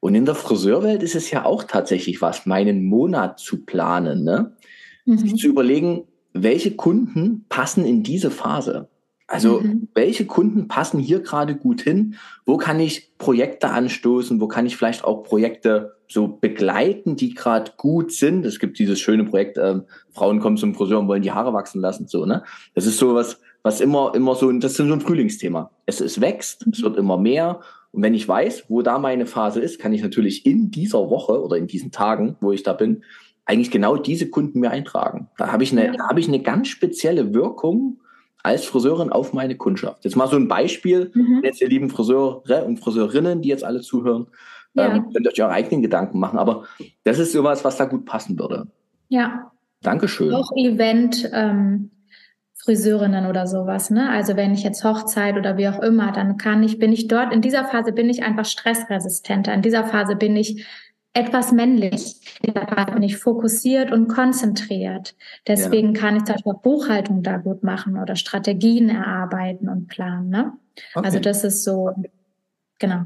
Und in der Friseurwelt ist es ja auch tatsächlich was, meinen Monat zu planen, ne? Mhm. Sich zu überlegen, welche Kunden passen in diese Phase. Also mhm. welche Kunden passen hier gerade gut hin? Wo kann ich Projekte anstoßen? Wo kann ich vielleicht auch Projekte so begleiten, die gerade gut sind? Es gibt dieses schöne Projekt, äh, Frauen kommen zum Friseur und wollen die Haare wachsen lassen. So, ne? Das ist so was, was immer, immer so, das ist so ein Frühlingsthema. Es, es wächst, mhm. es wird immer mehr. Und wenn ich weiß, wo da meine Phase ist, kann ich natürlich in dieser Woche oder in diesen Tagen, wo ich da bin, eigentlich genau diese Kunden mir eintragen. Da habe ich eine, ja. da habe ich eine ganz spezielle Wirkung als Friseurin auf meine Kundschaft. Jetzt mal so ein Beispiel, mhm. jetzt ihr lieben Friseure und Friseurinnen, die jetzt alle zuhören, ja. ähm, könnt ihr euch eure eigenen Gedanken machen, aber das ist sowas, was da gut passen würde. Ja. Dankeschön. Auch Event, ähm, Friseurinnen oder sowas, ne? Also wenn ich jetzt Hochzeit oder wie auch immer, dann kann ich, bin ich dort, in dieser Phase bin ich einfach stressresistenter. In dieser Phase bin ich etwas männlich. Da bin ich fokussiert und konzentriert. Deswegen ja. kann ich zum Beispiel auch Buchhaltung da gut machen oder Strategien erarbeiten und planen. Ne? Okay. Also das ist so, genau.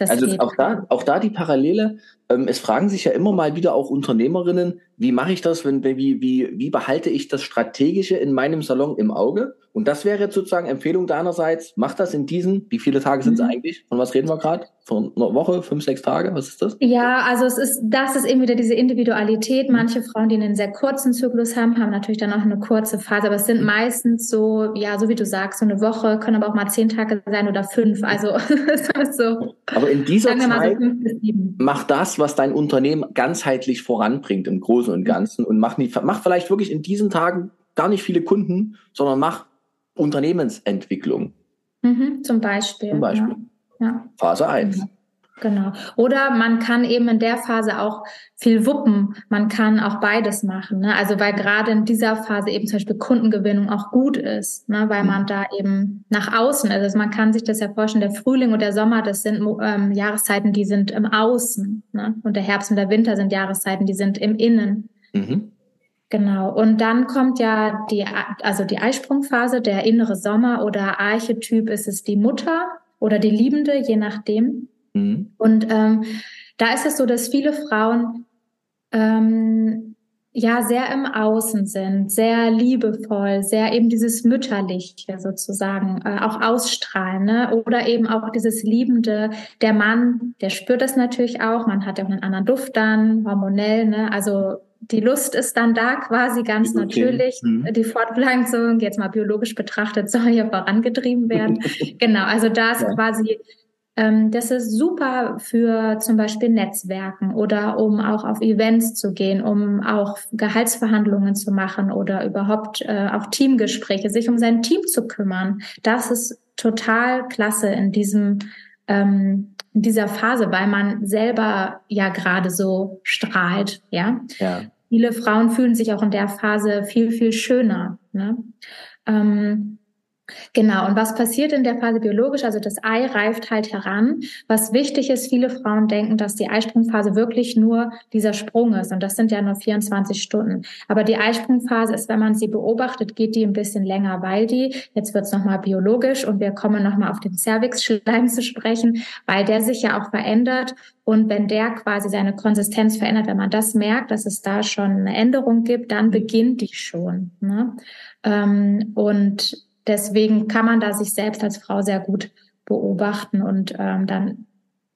also auch da, auch da die Parallele. Ähm, es fragen sich ja immer mal wieder auch Unternehmerinnen, wie mache ich das, wenn, wie, wie, wie behalte ich das Strategische in meinem Salon im Auge? Und das wäre jetzt sozusagen Empfehlung deinerseits, mach das in diesen, wie viele Tage sind es mhm. eigentlich? Von was reden wir gerade? Von einer Woche, fünf, sechs Tage? Was ist das? Ja, also es ist, das ist eben wieder diese Individualität. Mhm. Manche Frauen, die einen sehr kurzen Zyklus haben, haben natürlich dann auch eine kurze Phase, aber es sind mhm. meistens so, ja, so wie du sagst, so eine Woche, können aber auch mal zehn Tage sein oder fünf. Also so. Aber in dieser Zeit so mach das, was dein Unternehmen ganzheitlich voranbringt im Großen und Ganzen und mach, nicht, mach vielleicht wirklich in diesen Tagen gar nicht viele Kunden, sondern mach Unternehmensentwicklung. Mhm, zum Beispiel. Zum Beispiel. Ja. Phase 1. Mhm. Genau. Oder man kann eben in der Phase auch viel wuppen. Man kann auch beides machen. Ne? Also weil gerade in dieser Phase eben zum Beispiel Kundengewinnung auch gut ist, ne? weil mhm. man da eben nach außen ist. Also man kann sich das ja vorstellen, der Frühling und der Sommer, das sind ähm, Jahreszeiten, die sind im Außen. Ne? Und der Herbst und der Winter sind Jahreszeiten, die sind im Innen. Mhm. Genau. Und dann kommt ja die, also die Eisprungphase, der innere Sommer oder Archetyp ist es die Mutter oder die Liebende, je nachdem. Mhm. Und ähm, da ist es so, dass viele Frauen ähm, ja sehr im Außen sind, sehr liebevoll, sehr eben dieses Mütterliche sozusagen äh, auch ausstrahlen, ne? oder eben auch dieses Liebende. Der Mann, der spürt das natürlich auch. Man hat ja auch einen anderen Duft dann, hormonell, ne? Also die Lust ist dann da quasi ganz okay. natürlich. Mhm. Die Fortpflanzung, jetzt mal biologisch betrachtet, soll ja vorangetrieben werden. genau, also da ist ja. quasi, das ist super für zum Beispiel Netzwerken oder um auch auf Events zu gehen, um auch Gehaltsverhandlungen zu machen oder überhaupt äh, auch Teamgespräche, sich um sein Team zu kümmern. Das ist total klasse in diesem ähm, in dieser Phase, weil man selber ja gerade so strahlt, ja. ja. Viele Frauen fühlen sich auch in der Phase viel, viel schöner. Ne? Ähm, Genau. Und was passiert in der Phase biologisch? Also das Ei reift halt heran. Was wichtig ist, viele Frauen denken, dass die Eisprungphase wirklich nur dieser Sprung ist. Und das sind ja nur 24 Stunden. Aber die Eisprungphase ist, wenn man sie beobachtet, geht die ein bisschen länger, weil die, jetzt wird es nochmal biologisch und wir kommen nochmal auf den Cervixschleim zu sprechen, weil der sich ja auch verändert. Und wenn der quasi seine Konsistenz verändert, wenn man das merkt, dass es da schon eine Änderung gibt, dann beginnt die schon. Ne? Ähm, und deswegen kann man da sich selbst als Frau sehr gut beobachten und ähm, dann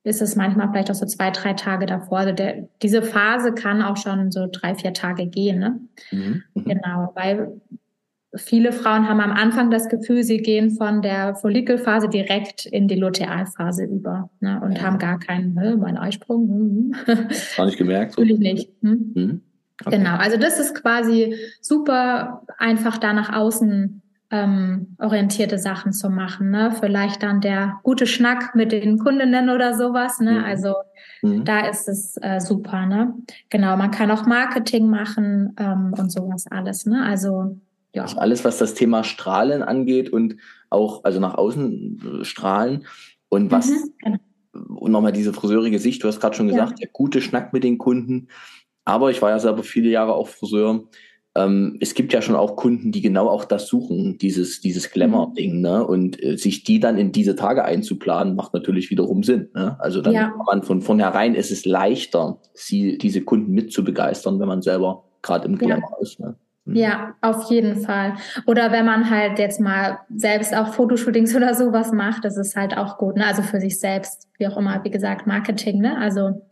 ist es manchmal vielleicht auch so zwei, drei Tage davor. Also der, diese Phase kann auch schon so drei, vier Tage gehen. Ne? Mhm. mhm. Genau, weil viele Frauen haben am Anfang das Gefühl, sie gehen von der Follikelphase direkt in die Lutealphase über ne? und ja. haben gar keinen, ne, mein Eisprung. Hm, hm. War nicht gemerkt? Natürlich nicht. Hm? Mhm. Okay. Genau, also das ist quasi super einfach da nach außen ähm, orientierte Sachen zu machen. Ne? Vielleicht dann der gute Schnack mit den Kundinnen oder sowas. Ne? Mhm. Also mhm. da ist es äh, super. Ne? Genau, man kann auch Marketing machen ähm, und sowas alles. Ne? Also ja. Also alles, was das Thema Strahlen angeht und auch also nach außen äh, strahlen und was mhm, genau. und nochmal diese friseurige Sicht. Du hast gerade schon gesagt, ja. der gute Schnack mit den Kunden. Aber ich war ja selber viele Jahre auch Friseur ähm, es gibt ja schon auch Kunden, die genau auch das suchen, dieses, dieses Glamour-Ding, ne? Und äh, sich die dann in diese Tage einzuplanen, macht natürlich wiederum Sinn. Ne? Also dann ja. man von vornherein ist es leichter, sie, diese Kunden mit zu begeistern, wenn man selber gerade im Glamour ja. ist. Ne? Mhm. Ja, auf jeden Fall. Oder wenn man halt jetzt mal selbst auch Fotoshootings oder sowas macht, das ist halt auch gut. Ne? Also für sich selbst, wie auch immer, wie gesagt, Marketing. Ne? Also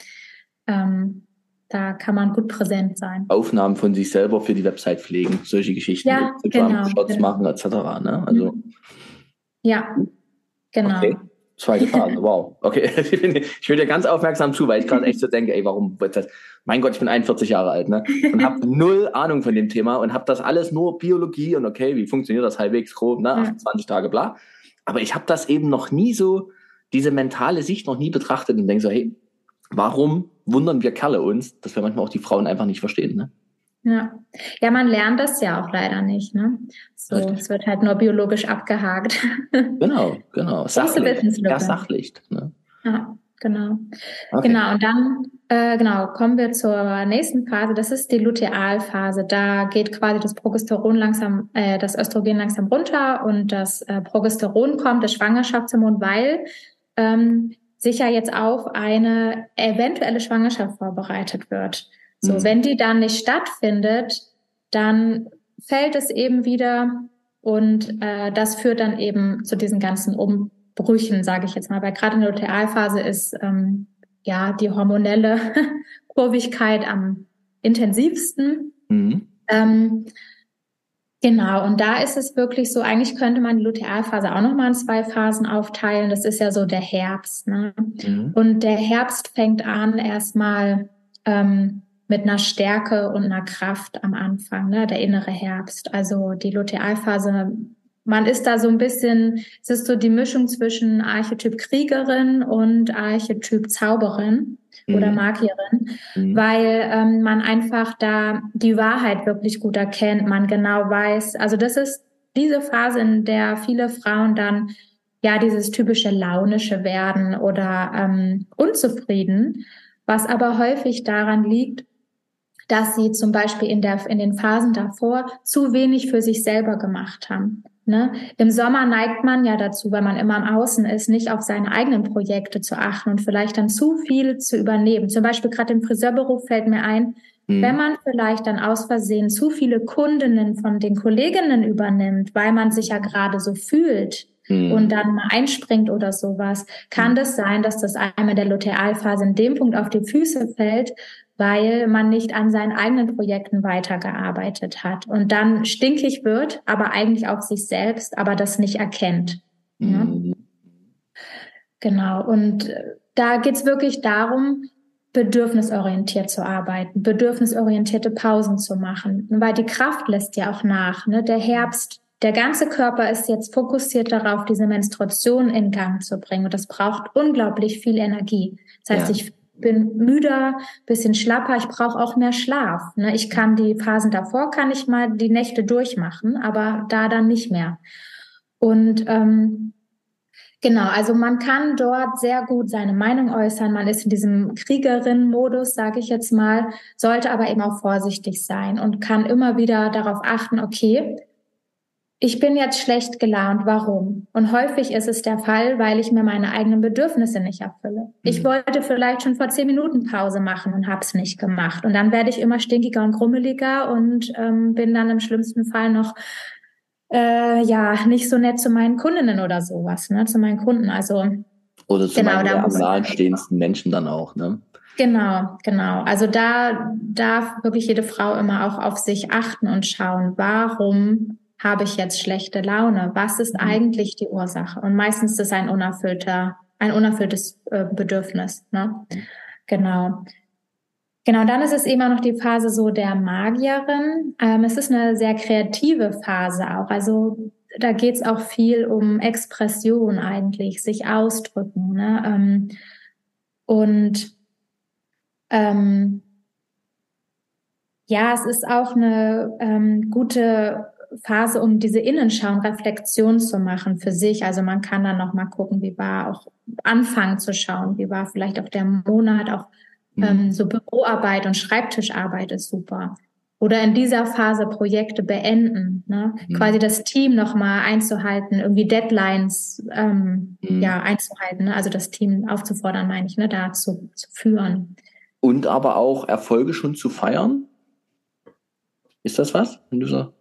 ähm, da kann man gut präsent sein. Aufnahmen von sich selber für die Website pflegen, solche Geschichten, ja, genau, Shots genau. machen etc. Ne? Also, ja, genau. Okay. Zweite Phase, wow. Okay, ich bin, ich dir ganz aufmerksam zu, weil ich gerade echt so denke, ey, warum? Mein Gott, ich bin 41 Jahre alt, ne? Und habe null Ahnung von dem Thema und habe das alles nur Biologie und okay, wie funktioniert das halbwegs grob, ne? 28 Tage, bla. Aber ich habe das eben noch nie so, diese mentale Sicht noch nie betrachtet und denke so, hey, warum wundern wir Kerle uns, dass wir manchmal auch die Frauen einfach nicht verstehen, ne? Ja. ja, man lernt das ja auch leider nicht. Ne? So, es wird halt nur biologisch abgehakt. Genau, genau. Sachlich, ja, sachlich. Ne? Ja, genau. Okay. Genau, und dann äh, genau, kommen wir zur nächsten Phase. Das ist die Lutealphase. Da geht quasi das Progesteron langsam, äh, das Östrogen langsam runter und das äh, Progesteron kommt, das Schwangerschaftshormon, weil ähm, sicher jetzt auf eine eventuelle Schwangerschaft vorbereitet wird. So, mhm. wenn die dann nicht stattfindet, dann fällt es eben wieder und äh, das führt dann eben zu diesen ganzen Umbrüchen, sage ich jetzt mal. Weil gerade in der Lutealphase ist ähm, ja die hormonelle Kurvigkeit am intensivsten. Mhm. Ähm, Genau, und da ist es wirklich so, eigentlich könnte man die Lutealphase auch nochmal in zwei Phasen aufteilen. Das ist ja so der Herbst. Ne? Mhm. Und der Herbst fängt an erstmal ähm, mit einer Stärke und einer Kraft am Anfang, ne? der innere Herbst. Also die Lutealphase, man ist da so ein bisschen, es ist so die Mischung zwischen Archetyp Kriegerin und Archetyp Zauberin oder mhm. Magierin, mhm. weil ähm, man einfach da die Wahrheit wirklich gut erkennt, man genau weiß. Also das ist diese Phase, in der viele Frauen dann ja dieses typische launische werden oder ähm, unzufrieden, was aber häufig daran liegt, dass sie zum Beispiel in, der, in den Phasen davor zu wenig für sich selber gemacht haben. Ne? Im Sommer neigt man ja dazu, weil man immer am Außen ist, nicht auf seine eigenen Projekte zu achten und vielleicht dann zu viel zu übernehmen. Zum Beispiel gerade im Friseurberuf fällt mir ein, mhm. wenn man vielleicht dann aus Versehen zu viele Kundinnen von den Kolleginnen übernimmt, weil man sich ja gerade so fühlt, mhm. und dann mal einspringt oder sowas, kann mhm. das sein, dass das einmal der Lutealphase in dem Punkt auf die Füße fällt, weil man nicht an seinen eigenen Projekten weitergearbeitet hat und dann stinkig wird, aber eigentlich auf sich selbst, aber das nicht erkennt. Mhm. Genau. Und äh, da geht's wirklich darum, bedürfnisorientiert zu arbeiten, bedürfnisorientierte Pausen zu machen, weil die Kraft lässt ja auch nach. Ne? Der Herbst, der ganze Körper ist jetzt fokussiert darauf, diese Menstruation in Gang zu bringen und das braucht unglaublich viel Energie. Das heißt, ja. ich bin müder, bisschen schlapper, ich brauche auch mehr Schlaf. Ne? Ich kann die Phasen davor, kann ich mal die Nächte durchmachen, aber da dann nicht mehr. Und ähm, Genau, also man kann dort sehr gut seine Meinung äußern. Man ist in diesem Kriegerin-Modus, sage ich jetzt mal, sollte aber eben auch vorsichtig sein und kann immer wieder darauf achten, okay, ich bin jetzt schlecht gelaunt, warum? Und häufig ist es der Fall, weil ich mir meine eigenen Bedürfnisse nicht erfülle. Ich mhm. wollte vielleicht schon vor zehn Minuten Pause machen und hab's nicht gemacht. Und dann werde ich immer stinkiger und grummeliger und ähm, bin dann im schlimmsten Fall noch äh, ja nicht so nett zu meinen Kundinnen oder sowas, ne, zu meinen Kunden. Also oder zu genau, meinen am nahenstehendsten Menschen dann auch, ne? Genau, genau. Also da darf wirklich jede Frau immer auch auf sich achten und schauen, warum habe ich jetzt schlechte Laune? Was ist mhm. eigentlich die Ursache? Und meistens ist es ein unerfüllter, ein unerfülltes äh, Bedürfnis. Ne? Mhm. Genau. Genau, dann ist es immer noch die Phase so der Magierin. Ähm, es ist eine sehr kreative Phase auch. Also da geht es auch viel um Expression eigentlich, sich ausdrücken. Ne? Ähm, und ähm, ja, es ist auch eine ähm, gute Phase, um diese Innenschau und Reflexion zu machen für sich. Also man kann dann noch mal gucken, wie war auch anfangen zu schauen, wie war vielleicht auch der Monat, auch Mhm. Ähm, so Büroarbeit und Schreibtischarbeit ist super. Oder in dieser Phase Projekte beenden, ne? Mhm. quasi das Team nochmal einzuhalten, irgendwie Deadlines ähm, mhm. ja einzuhalten, ne? also das Team aufzufordern, meine ich, ne? da zu, zu führen. Und aber auch Erfolge schon zu feiern? Ist das was? Wenn du so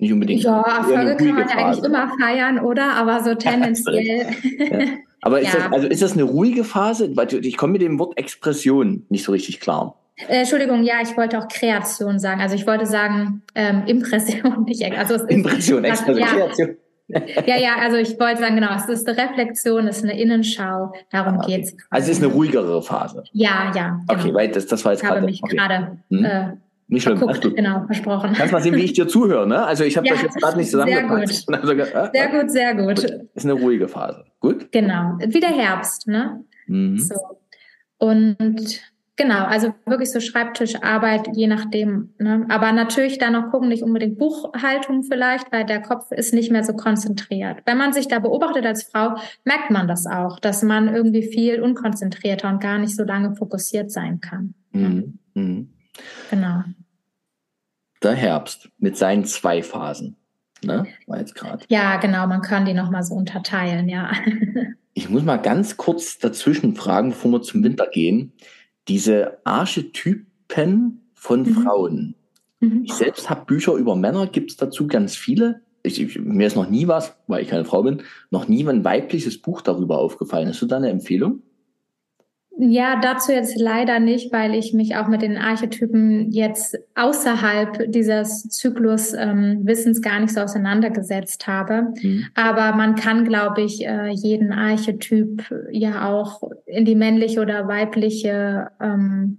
nicht unbedingt. Ja, Erfolge kann man ja eigentlich immer feiern, oder? Aber so tendenziell. ja. Aber ist, ja. das, also ist das eine ruhige Phase? Ich komme mit dem Wort Expression nicht so richtig klar. Äh, Entschuldigung, ja, ich wollte auch Kreation sagen. Also ich wollte sagen ähm, Impression, nicht also es Impression, ist, Expression, ja. Kreation. ja, ja, also ich wollte sagen, genau, es ist eine Reflexion, es ist eine Innenschau, darum okay. geht's. Also es ist eine ruhigere Phase. Ja, ja. Genau. Okay, weil das, das war jetzt gerade. Ich habe mich okay. gerade hm? äh, nicht schlimm. Verguckt, genau, versprochen. Kannst mal sehen, wie ich dir zuhöre, ne? Also ich habe ja, das jetzt gerade nicht zusammengepasst. Sehr gut. Also, äh, sehr gut, sehr gut. Ist eine ruhige Phase. Gut? Genau. Wie der Herbst, ne? Mhm. So. Und genau, also wirklich so Schreibtischarbeit, je nachdem. Ne? Aber natürlich dann noch gucken, nicht unbedingt Buchhaltung vielleicht, weil der Kopf ist nicht mehr so konzentriert. Wenn man sich da beobachtet als Frau, merkt man das auch, dass man irgendwie viel unkonzentrierter und gar nicht so lange fokussiert sein kann. Mhm. Mhm. Genau der Herbst mit seinen zwei Phasen. Ne? War jetzt gerade. Ja, genau, man kann die nochmal so unterteilen, ja. ich muss mal ganz kurz dazwischen fragen, bevor wir zum Winter gehen. Diese Archetypen von mhm. Frauen. Mhm. Ich selbst habe Bücher über Männer, gibt es dazu ganz viele. Ich, ich, mir ist noch nie was, weil ich keine Frau bin, noch nie ein weibliches Buch darüber aufgefallen. Hast du da eine Empfehlung? Ja, dazu jetzt leider nicht, weil ich mich auch mit den Archetypen jetzt außerhalb dieses Zyklus ähm, Wissens gar nicht so auseinandergesetzt habe. Mhm. Aber man kann, glaube ich, äh, jeden Archetyp ja auch in die männliche oder weibliche ähm,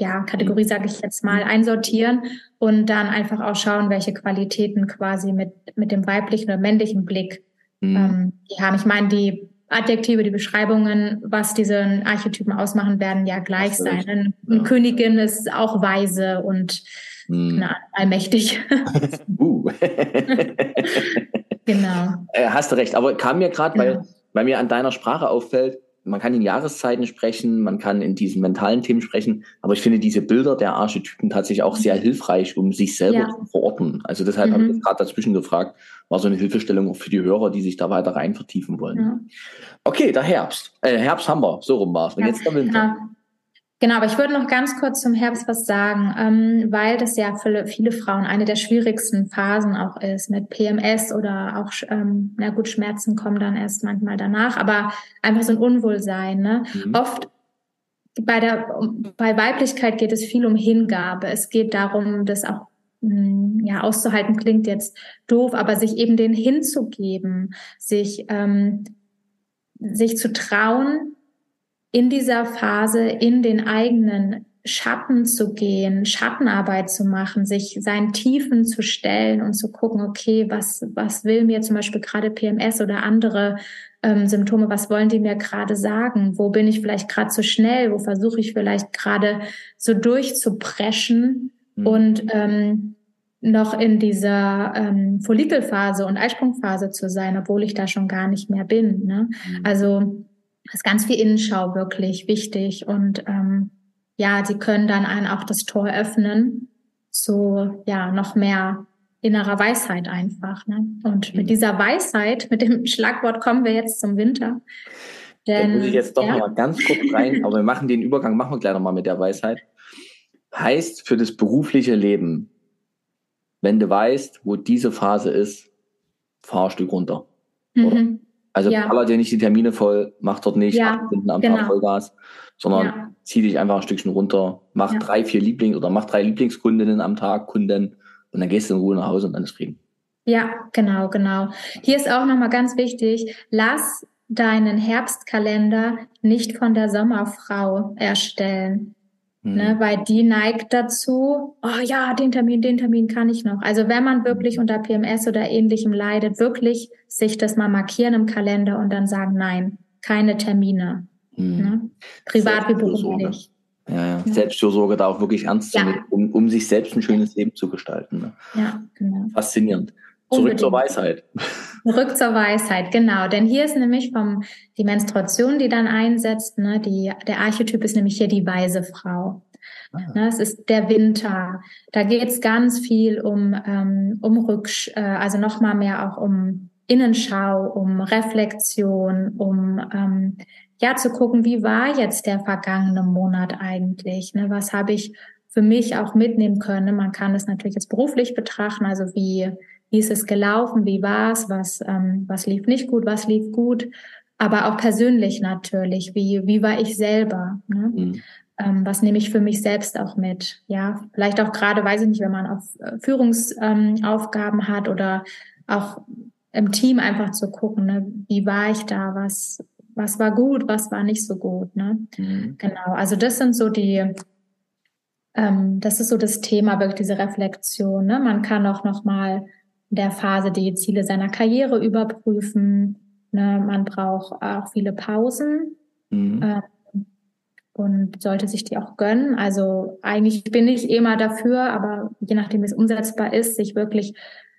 ja, Kategorie, sage ich jetzt mal, einsortieren und dann einfach auch schauen, welche Qualitäten quasi mit, mit dem weiblichen oder männlichen Blick mhm. ähm, die haben. Ich meine, die Adjektive, die Beschreibungen, was diese Archetypen ausmachen, werden ja gleich sein. Eine ja. Königin ist auch weise und hm. na, allmächtig. uh. genau. Äh, hast du recht, aber kam mir gerade, genau. weil, weil mir an deiner Sprache auffällt, man kann in Jahreszeiten sprechen, man kann in diesen mentalen Themen sprechen, aber ich finde diese Bilder der Archetypen tatsächlich auch sehr hilfreich, um sich selber ja. zu verorten. Also deshalb mhm. habe ich gerade dazwischen gefragt, war so eine Hilfestellung auch für die Hörer, die sich da weiter rein vertiefen wollen. Ja. Okay, der Herbst. Äh, Herbst haben wir, so rum war es. Und ja, jetzt der Winter. Genau. Genau, aber ich würde noch ganz kurz zum Herbst was sagen, ähm, weil das ja für viele Frauen eine der schwierigsten Phasen auch ist mit PMS oder auch, ähm, na gut, Schmerzen kommen dann erst manchmal danach, aber einfach so ein Unwohlsein. Ne? Mhm. Oft bei der, bei Weiblichkeit geht es viel um Hingabe. Es geht darum, das auch ja, auszuhalten klingt jetzt doof, aber sich eben den hinzugeben, sich, ähm, sich zu trauen, in dieser Phase in den eigenen Schatten zu gehen, Schattenarbeit zu machen, sich seinen Tiefen zu stellen und zu gucken, okay, was, was will mir zum Beispiel gerade PMS oder andere ähm, Symptome, was wollen die mir gerade sagen? Wo bin ich vielleicht gerade zu schnell? Wo versuche ich vielleicht gerade so durchzupreschen? Mhm. Und ähm, noch in dieser ähm, Follikelphase und Eisprungphase zu sein, obwohl ich da schon gar nicht mehr bin. Ne? Mhm. Also ist ganz viel Innenschau wirklich wichtig und ähm, ja, sie können dann einen auch das Tor öffnen zu ja noch mehr innerer Weisheit einfach. Ne? Und mit mhm. dieser Weisheit, mit dem Schlagwort kommen wir jetzt zum Winter. Denn, da muss ich jetzt doch ja. mal ganz kurz rein, aber wir machen den Übergang, machen wir gleich noch mal mit der Weisheit. Heißt für das berufliche Leben, wenn du weißt, wo diese Phase ist, fahr ein Stück runter. Mhm. Also ja. baller dir nicht die Termine voll, mach dort nicht ja, Stunden am genau. Tag Vollgas, sondern ja. zieh dich einfach ein Stückchen runter, mach ja. drei, vier Lieblings- oder mach drei Lieblingskundinnen am Tag, Kunden, und dann gehst du in Ruhe nach Hause und dann ist Frieden. Ja, genau, genau. Hier ist auch nochmal ganz wichtig, lass deinen Herbstkalender nicht von der Sommerfrau erstellen. Mhm. Ne, weil die neigt dazu, oh ja, den Termin, den Termin kann ich noch. Also wenn man wirklich unter PMS oder ähnlichem leidet, wirklich sich das mal markieren im Kalender und dann sagen, nein, keine Termine. Mhm. Ne? Privat wie beruflich. Ja, ja. ja. Selbstfürsorge da auch wirklich ernst zu nehmen, um, um sich selbst ein schönes Leben zu gestalten. Ne? Ja, genau. Faszinierend. Zurück Unbedingt. zur Weisheit. Zurück zur Weisheit, genau. Denn hier ist nämlich vom die Menstruation, die dann einsetzt. Ne, die, der Archetyp ist nämlich hier die weise Frau. Ne, es ist der Winter. Da geht es ganz viel um ähm, um Rücksch, äh, also noch mal mehr auch um Innenschau, um Reflexion, um ähm, ja zu gucken, wie war jetzt der vergangene Monat eigentlich? Ne? Was habe ich für mich auch mitnehmen können? Man kann es natürlich jetzt beruflich betrachten, also wie wie ist es gelaufen, wie war es, was, ähm, was lief nicht gut, was lief gut, aber auch persönlich natürlich, wie, wie war ich selber, ne? Mhm. Ähm, was nehme ich für mich selbst auch mit, ja, vielleicht auch gerade, weiß ich nicht, wenn man auf äh, Führungsaufgaben ähm, hat oder auch im Team einfach zu gucken, ne? wie war ich da, was, was war gut, was war nicht so gut, ne? Mhm. Genau, also das sind so die, ähm, das ist so das Thema, wirklich diese Reflexion. Ne? Man kann auch noch mal der Phase die Ziele seiner Karriere überprüfen. Ne, man braucht auch viele Pausen mhm. ähm, und sollte sich die auch gönnen. Also eigentlich bin ich immer dafür, aber je nachdem, wie es umsetzbar ist, sich wirklich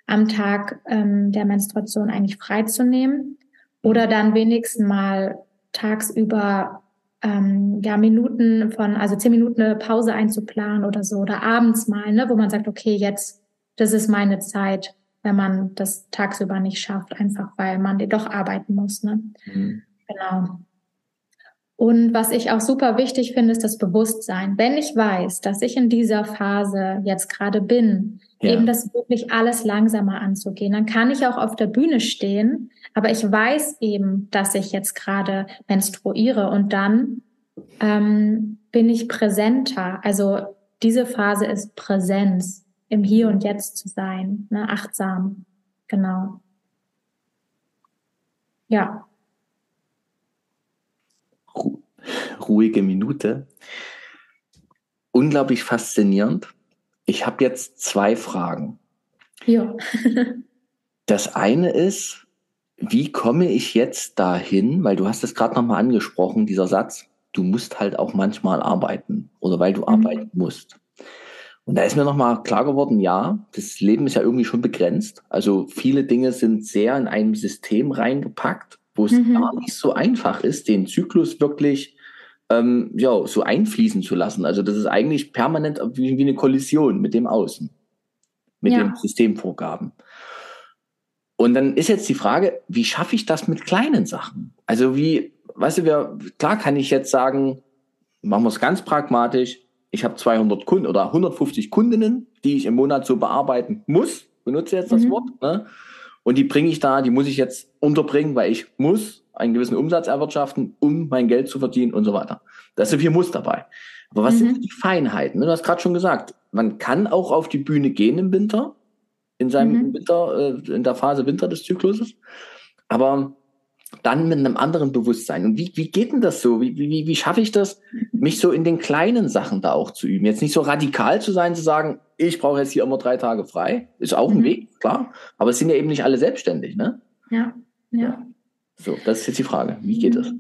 am Tag ähm, der Menstruation eigentlich freizunehmen oder mhm. dann wenigstens mal tagsüber ähm, ja Minuten von also zehn Minuten eine Pause einzuplanen oder so oder abends mal, ne, wo man sagt, okay, jetzt das ist meine Zeit wenn man das tagsüber nicht schafft, einfach weil man doch arbeiten muss. Ne? Mhm. Genau. Und was ich auch super wichtig finde, ist das Bewusstsein. Wenn ich weiß, dass ich in dieser Phase jetzt gerade bin, ja. eben das wirklich alles langsamer anzugehen, dann kann ich auch auf der Bühne stehen, aber ich weiß eben, dass ich jetzt gerade menstruiere und dann ähm, bin ich präsenter. Also diese Phase ist Präsenz im Hier und Jetzt zu sein, ne? achtsam. Genau. Ja. Ruhige Minute. Unglaublich faszinierend. Ich habe jetzt zwei Fragen. Ja. das eine ist, wie komme ich jetzt dahin, weil du hast es gerade nochmal angesprochen, dieser Satz, du musst halt auch manchmal arbeiten oder weil du mhm. arbeiten musst. Und da ist mir nochmal klar geworden, ja, das Leben ist ja irgendwie schon begrenzt. Also viele Dinge sind sehr in einem System reingepackt, wo es mhm. gar nicht so einfach ist, den Zyklus wirklich ähm, ja, so einfließen zu lassen. Also das ist eigentlich permanent wie, wie eine Kollision mit dem Außen, mit ja. den Systemvorgaben. Und dann ist jetzt die Frage, wie schaffe ich das mit kleinen Sachen? Also wie, weißt du, wir, klar kann ich jetzt sagen, machen wir es ganz pragmatisch, ich habe 200 Kunden oder 150 Kundinnen, die ich im Monat so bearbeiten muss, benutze jetzt das mhm. Wort, ne? und die bringe ich da, die muss ich jetzt unterbringen, weil ich muss, einen gewissen Umsatz erwirtschaften, um mein Geld zu verdienen und so weiter. Da ist so viel Muss dabei. Aber was mhm. sind die Feinheiten? Du hast gerade schon gesagt, man kann auch auf die Bühne gehen im Winter, in seinem mhm. Winter, äh, in der Phase Winter des Zykluses. Aber dann mit einem anderen Bewusstsein. Und wie, wie geht denn das so? Wie, wie, wie schaffe ich das, mich so in den kleinen Sachen da auch zu üben? Jetzt nicht so radikal zu sein, zu sagen, ich brauche jetzt hier immer drei Tage frei. Ist auch ein mhm. Weg, klar. Aber es sind ja eben nicht alle selbstständig, ne? Ja, ja. So, das ist jetzt die Frage. Wie geht es?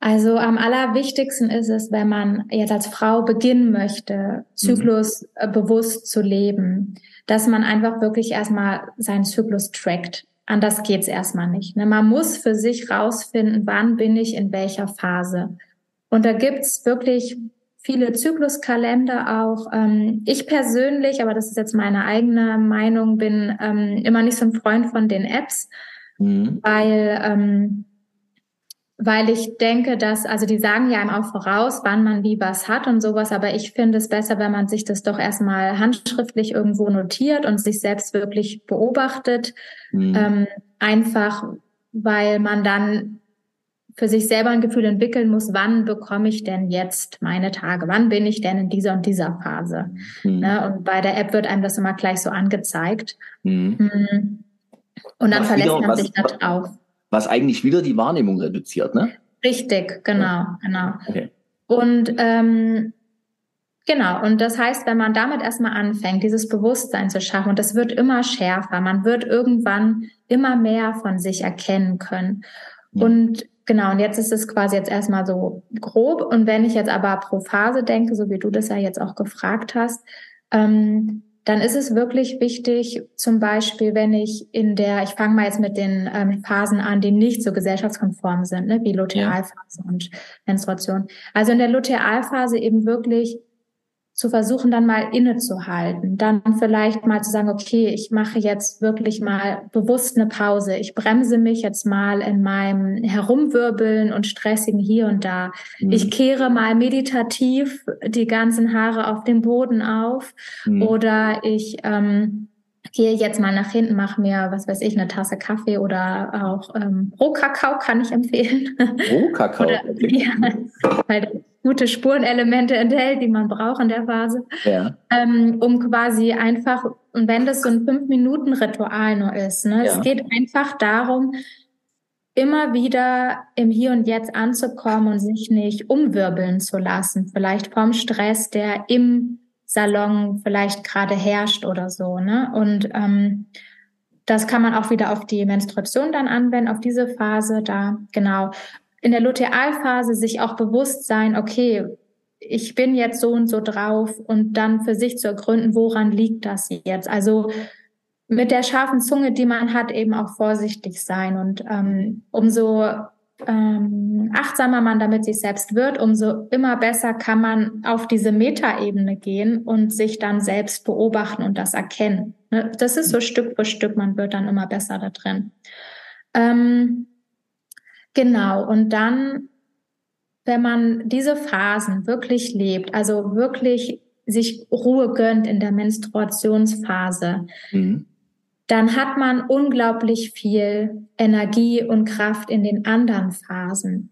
Also am allerwichtigsten ist es, wenn man jetzt als Frau beginnen möchte, Zyklus mhm. bewusst zu leben, dass man einfach wirklich erstmal seinen Zyklus trackt. Anders geht's erstmal nicht. Ne? Man muss für sich rausfinden, wann bin ich in welcher Phase. Und da gibt's wirklich viele Zykluskalender auch. Ähm, ich persönlich, aber das ist jetzt meine eigene Meinung, bin ähm, immer nicht so ein Freund von den Apps, mhm. weil ähm, weil ich denke, dass, also die sagen ja einem auch voraus, wann man wie was hat und sowas, aber ich finde es besser, wenn man sich das doch erstmal handschriftlich irgendwo notiert und sich selbst wirklich beobachtet. Mhm. Ähm, einfach, weil man dann für sich selber ein Gefühl entwickeln muss, wann bekomme ich denn jetzt meine Tage? Wann bin ich denn in dieser und dieser Phase? Mhm. Ne? Und bei der App wird einem das immer gleich so angezeigt. Mhm. Und dann was verlässt man was, sich da drauf was eigentlich wieder die Wahrnehmung reduziert, ne? Richtig, genau, ja. genau. Okay. Und ähm, genau, und das heißt, wenn man damit erstmal anfängt, dieses Bewusstsein zu schaffen, und das wird immer schärfer, man wird irgendwann immer mehr von sich erkennen können. Ja. Und genau, und jetzt ist es quasi jetzt erstmal so grob. Und wenn ich jetzt aber pro Phase denke, so wie du das ja jetzt auch gefragt hast, ähm, dann ist es wirklich wichtig, zum Beispiel, wenn ich in der, ich fange mal jetzt mit den ähm, Phasen an, die nicht so gesellschaftskonform sind, ne, wie Lutealphase ja. und Menstruation. Also in der Lutealphase eben wirklich zu versuchen, dann mal innezuhalten, dann vielleicht mal zu sagen, okay, ich mache jetzt wirklich mal bewusst eine Pause. Ich bremse mich jetzt mal in meinem Herumwirbeln und stressigen hier und da. Mhm. Ich kehre mal meditativ die ganzen Haare auf den Boden auf mhm. oder ich ähm, gehe jetzt mal nach hinten, mache mir, was weiß ich, eine Tasse Kaffee oder auch ähm, Rohkakao kann ich empfehlen. Rohkakao? oder, ja, weil gute Spurenelemente enthält, die man braucht in der Phase, ja. ähm, um quasi einfach, und wenn das so ein Fünf-Minuten-Ritual nur ist, ne, ja. es geht einfach darum, immer wieder im Hier und Jetzt anzukommen und sich nicht umwirbeln zu lassen, vielleicht vom Stress, der im Salon vielleicht gerade herrscht oder so. Ne? Und ähm, das kann man auch wieder auf die Menstruation dann anwenden, auf diese Phase da, genau. In der Lutealphase sich auch bewusst sein, okay, ich bin jetzt so und so drauf und dann für sich zu ergründen, woran liegt das jetzt? Also mit der scharfen Zunge, die man hat, eben auch vorsichtig sein und ähm, umso ähm, achtsamer man damit sich selbst wird, umso immer besser kann man auf diese Metaebene gehen und sich dann selbst beobachten und das erkennen. Ne? Das ist so Stück für Stück, man wird dann immer besser da drin. Ähm, genau, und dann, wenn man diese Phasen wirklich lebt, also wirklich sich Ruhe gönnt in der Menstruationsphase, mhm. dann hat man unglaublich viel Energie und Kraft in den anderen Phasen.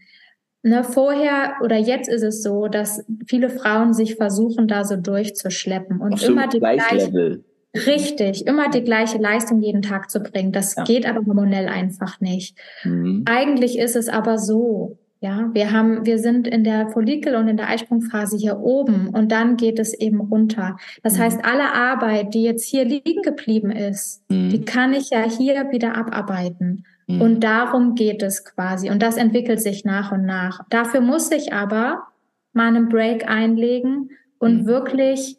Ne, vorher oder jetzt ist es so, dass viele Frauen sich versuchen, da so durchzuschleppen und Auf immer die gleiche, richtig, immer die gleiche Leistung jeden Tag zu bringen. Das ja. geht aber hormonell einfach nicht. Mhm. Eigentlich ist es aber so, ja, wir haben, wir sind in der Follikel- und in der Eisprungphase hier oben und dann geht es eben runter. Das mhm. heißt, alle Arbeit, die jetzt hier liegen geblieben ist, mhm. die kann ich ja hier wieder abarbeiten. Mhm. Und darum geht es quasi. Und das entwickelt sich nach und nach. Dafür muss ich aber mal einen Break einlegen und mhm. wirklich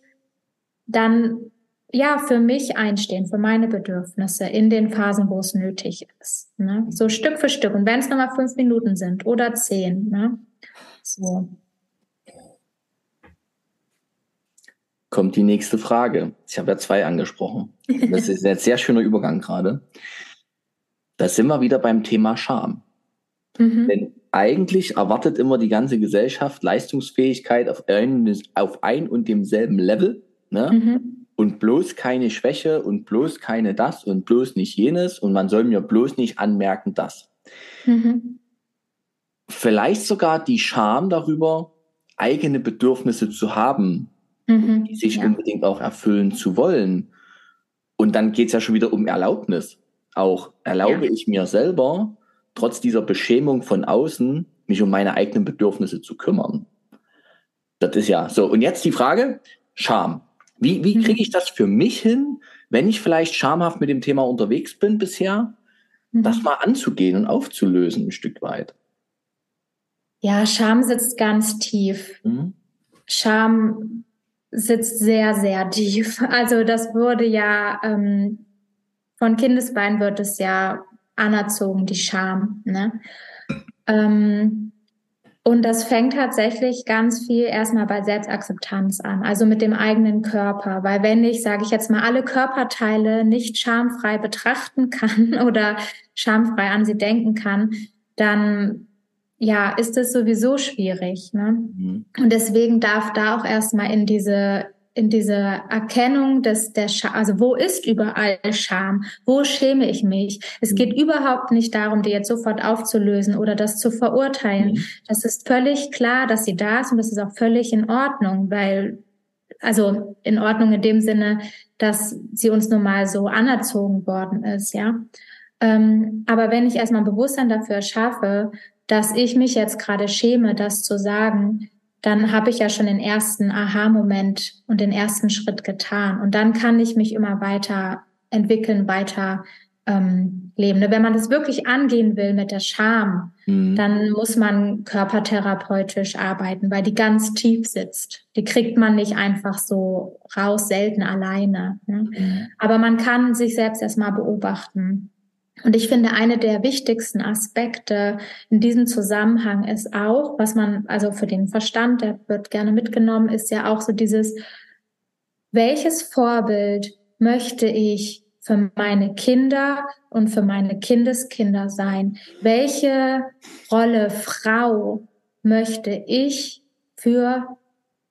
dann ja, für mich einstehen, für meine Bedürfnisse in den Phasen, wo es nötig ist. Ne? So Stück für Stück. Und wenn es nochmal fünf Minuten sind oder zehn. Ne? So. Kommt die nächste Frage. Ich habe ja zwei angesprochen. Das ist ein sehr schöner Übergang gerade. Da sind wir wieder beim Thema Scham. Mhm. Denn eigentlich erwartet immer die ganze Gesellschaft Leistungsfähigkeit auf ein, auf ein und demselben Level. Ne? Mhm und bloß keine Schwäche und bloß keine das und bloß nicht jenes und man soll mir bloß nicht anmerken das. Mhm. vielleicht sogar die Scham darüber, eigene Bedürfnisse zu haben, mhm, die sich ja. unbedingt auch erfüllen zu wollen. Und dann geht's ja schon wieder um Erlaubnis. Auch erlaube ja. ich mir selber, trotz dieser Beschämung von außen, mich um meine eigenen Bedürfnisse zu kümmern. Das ist ja so. Und jetzt die Frage, Scham. Wie, wie mhm. kriege ich das für mich hin, wenn ich vielleicht schamhaft mit dem Thema unterwegs bin bisher, mhm. das mal anzugehen und aufzulösen ein Stück weit? Ja, Scham sitzt ganz tief. Mhm. Scham sitzt sehr, sehr tief. Also das wurde ja ähm, von Kindesbein wird es ja anerzogen, die Scham. Ne? Ähm, und das fängt tatsächlich ganz viel erstmal bei Selbstakzeptanz an, also mit dem eigenen Körper. Weil wenn ich, sage ich jetzt mal, alle Körperteile nicht schamfrei betrachten kann oder schamfrei an sie denken kann, dann ja, ist es sowieso schwierig. Ne? Mhm. Und deswegen darf da auch erstmal in diese in diese Erkennung des der Scham, also wo ist überall Scham? Wo schäme ich mich? Es geht mhm. überhaupt nicht darum, die jetzt sofort aufzulösen oder das zu verurteilen. Mhm. Das ist völlig klar, dass sie da ist und das ist auch völlig in Ordnung, weil also in Ordnung in dem Sinne, dass sie uns nun mal so anerzogen worden ist, ja. Ähm, aber wenn ich erstmal Bewusstsein dafür schaffe, dass ich mich jetzt gerade schäme, das zu sagen, dann habe ich ja schon den ersten Aha-Moment und den ersten Schritt getan. Und dann kann ich mich immer weiter entwickeln, weiter ähm, leben. Wenn man das wirklich angehen will mit der Scham, mhm. dann muss man körpertherapeutisch arbeiten, weil die ganz tief sitzt. Die kriegt man nicht einfach so raus, selten alleine. Ne? Mhm. Aber man kann sich selbst erstmal beobachten. Und ich finde, eine der wichtigsten Aspekte in diesem Zusammenhang ist auch, was man, also für den Verstand, der wird gerne mitgenommen, ist ja auch so dieses, welches Vorbild möchte ich für meine Kinder und für meine Kindeskinder sein? Welche Rolle Frau möchte ich für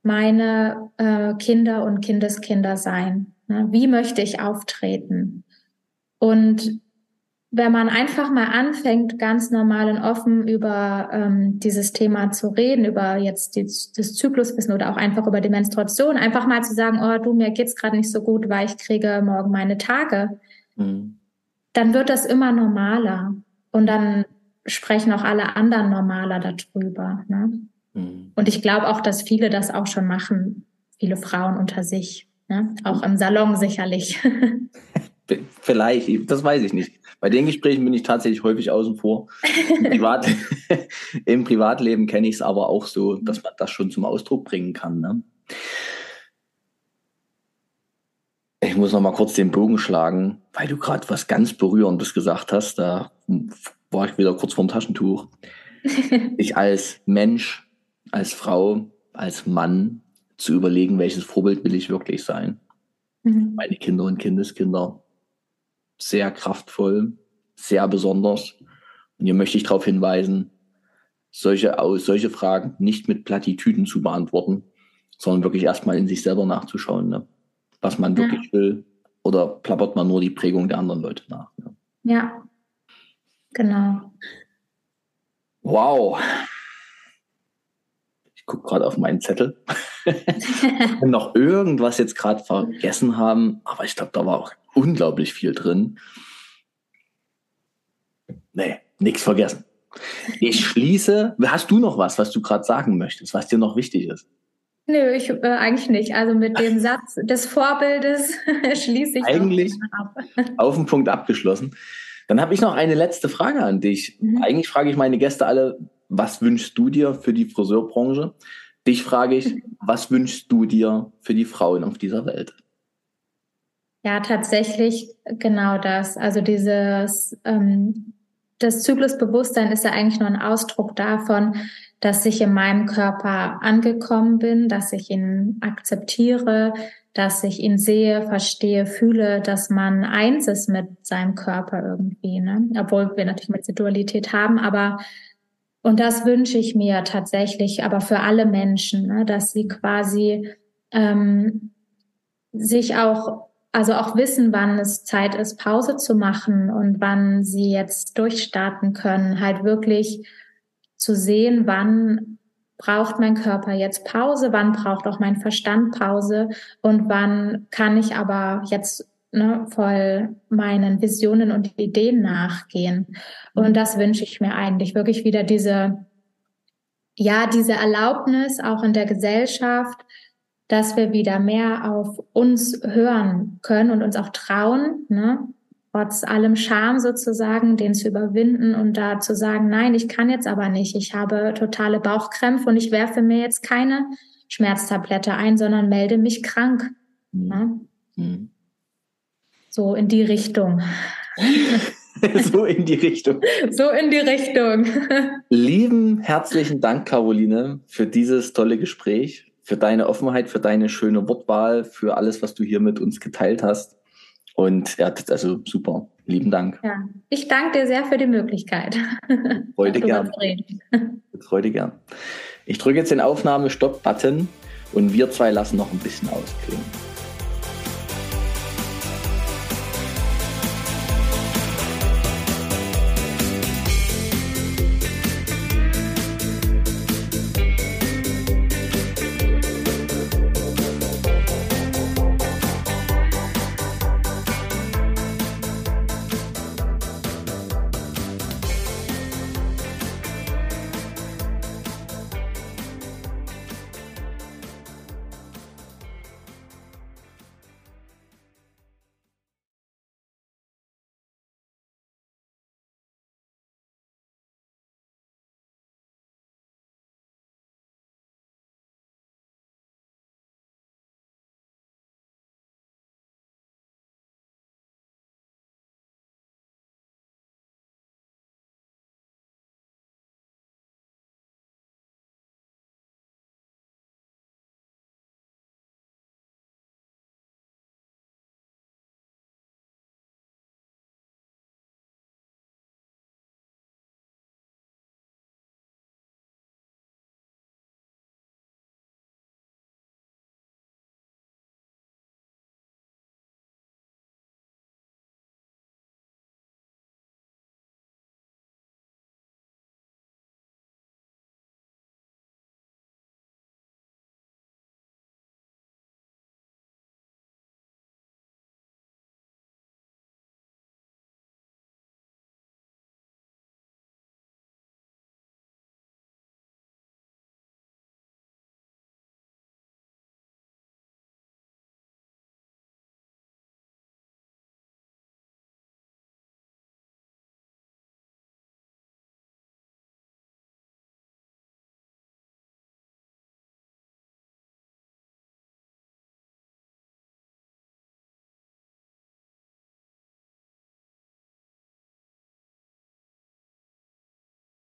meine äh, Kinder und Kindeskinder sein? Ne? Wie möchte ich auftreten? Und wenn man einfach mal anfängt, ganz normal und offen über ähm, dieses Thema zu reden, über jetzt die, das Zykluswissen oder auch einfach über die Menstruation, einfach mal zu sagen, oh du, mir geht's gerade nicht so gut, weil ich kriege morgen meine Tage, mhm. dann wird das immer normaler. Und dann sprechen auch alle anderen normaler darüber. Ne? Mhm. Und ich glaube auch, dass viele das auch schon machen, viele Frauen unter sich, ne? auch im Salon sicherlich. Vielleicht, das weiß ich nicht. Bei den Gesprächen bin ich tatsächlich häufig außen vor. Im, Privat, im Privatleben kenne ich es aber auch so, dass man das schon zum Ausdruck bringen kann. Ne? Ich muss noch mal kurz den Bogen schlagen, weil du gerade was ganz Berührendes gesagt hast. Da war ich wieder kurz vorm Taschentuch. ich als Mensch, als Frau, als Mann zu überlegen, welches Vorbild will ich wirklich sein. Mhm. Meine Kinder und Kindeskinder sehr kraftvoll, sehr besonders. Und hier möchte ich darauf hinweisen, solche, solche Fragen nicht mit Plattitüden zu beantworten, sondern wirklich erstmal in sich selber nachzuschauen, ne? was man ja. wirklich will. Oder plappert man nur die Prägung der anderen Leute nach? Ne? Ja, genau. Wow. Ich gucke gerade auf meinen Zettel. noch irgendwas jetzt gerade vergessen haben, aber ich glaube, da war auch unglaublich viel drin. Nee, nichts vergessen. Ich schließe. Hast du noch was, was du gerade sagen möchtest, was dir noch wichtig ist? Nö, ich äh, eigentlich nicht. Also mit dem Satz des Vorbildes schließe ich eigentlich ab. auf den Punkt abgeschlossen. Dann habe ich noch eine letzte Frage an dich. Mhm. Eigentlich frage ich meine Gäste alle, was wünschst du dir für die Friseurbranche? Dich frage ich, mhm. was wünschst du dir für die Frauen auf dieser Welt? Ja, tatsächlich genau das. Also dieses, ähm, das Zyklusbewusstsein ist ja eigentlich nur ein Ausdruck davon, dass ich in meinem Körper angekommen bin, dass ich ihn akzeptiere, dass ich ihn sehe, verstehe, fühle, dass man eins ist mit seinem Körper irgendwie, ne? Obwohl wir natürlich mit der Dualität haben, aber und das wünsche ich mir tatsächlich, aber für alle Menschen, ne? dass sie quasi ähm, sich auch also auch wissen, wann es Zeit ist, Pause zu machen und wann sie jetzt durchstarten können, halt wirklich zu sehen, wann braucht mein Körper jetzt Pause, wann braucht auch mein Verstand Pause und wann kann ich aber jetzt ne, voll meinen Visionen und Ideen nachgehen. Und das wünsche ich mir eigentlich wirklich wieder diese, ja, diese Erlaubnis auch in der Gesellschaft, dass wir wieder mehr auf uns hören können und uns auch trauen, ne? trotz allem Scham sozusagen, den zu überwinden und da zu sagen, nein, ich kann jetzt aber nicht, ich habe totale Bauchkrämpfe und ich werfe mir jetzt keine Schmerztablette ein, sondern melde mich krank. Mhm. Ne? Mhm. So in die Richtung. so in die Richtung. So in die Richtung. Lieben herzlichen Dank, Caroline, für dieses tolle Gespräch, für deine Offenheit, für deine schöne Wortwahl, für alles, was du hier mit uns geteilt hast. Und ja, also super. Lieben Dank. Ja, ich danke dir sehr für die Möglichkeit. Freude gern. Freude gern. Ich drücke jetzt den Aufnahme-Stopp-Button und wir zwei lassen noch ein bisschen ausklingen.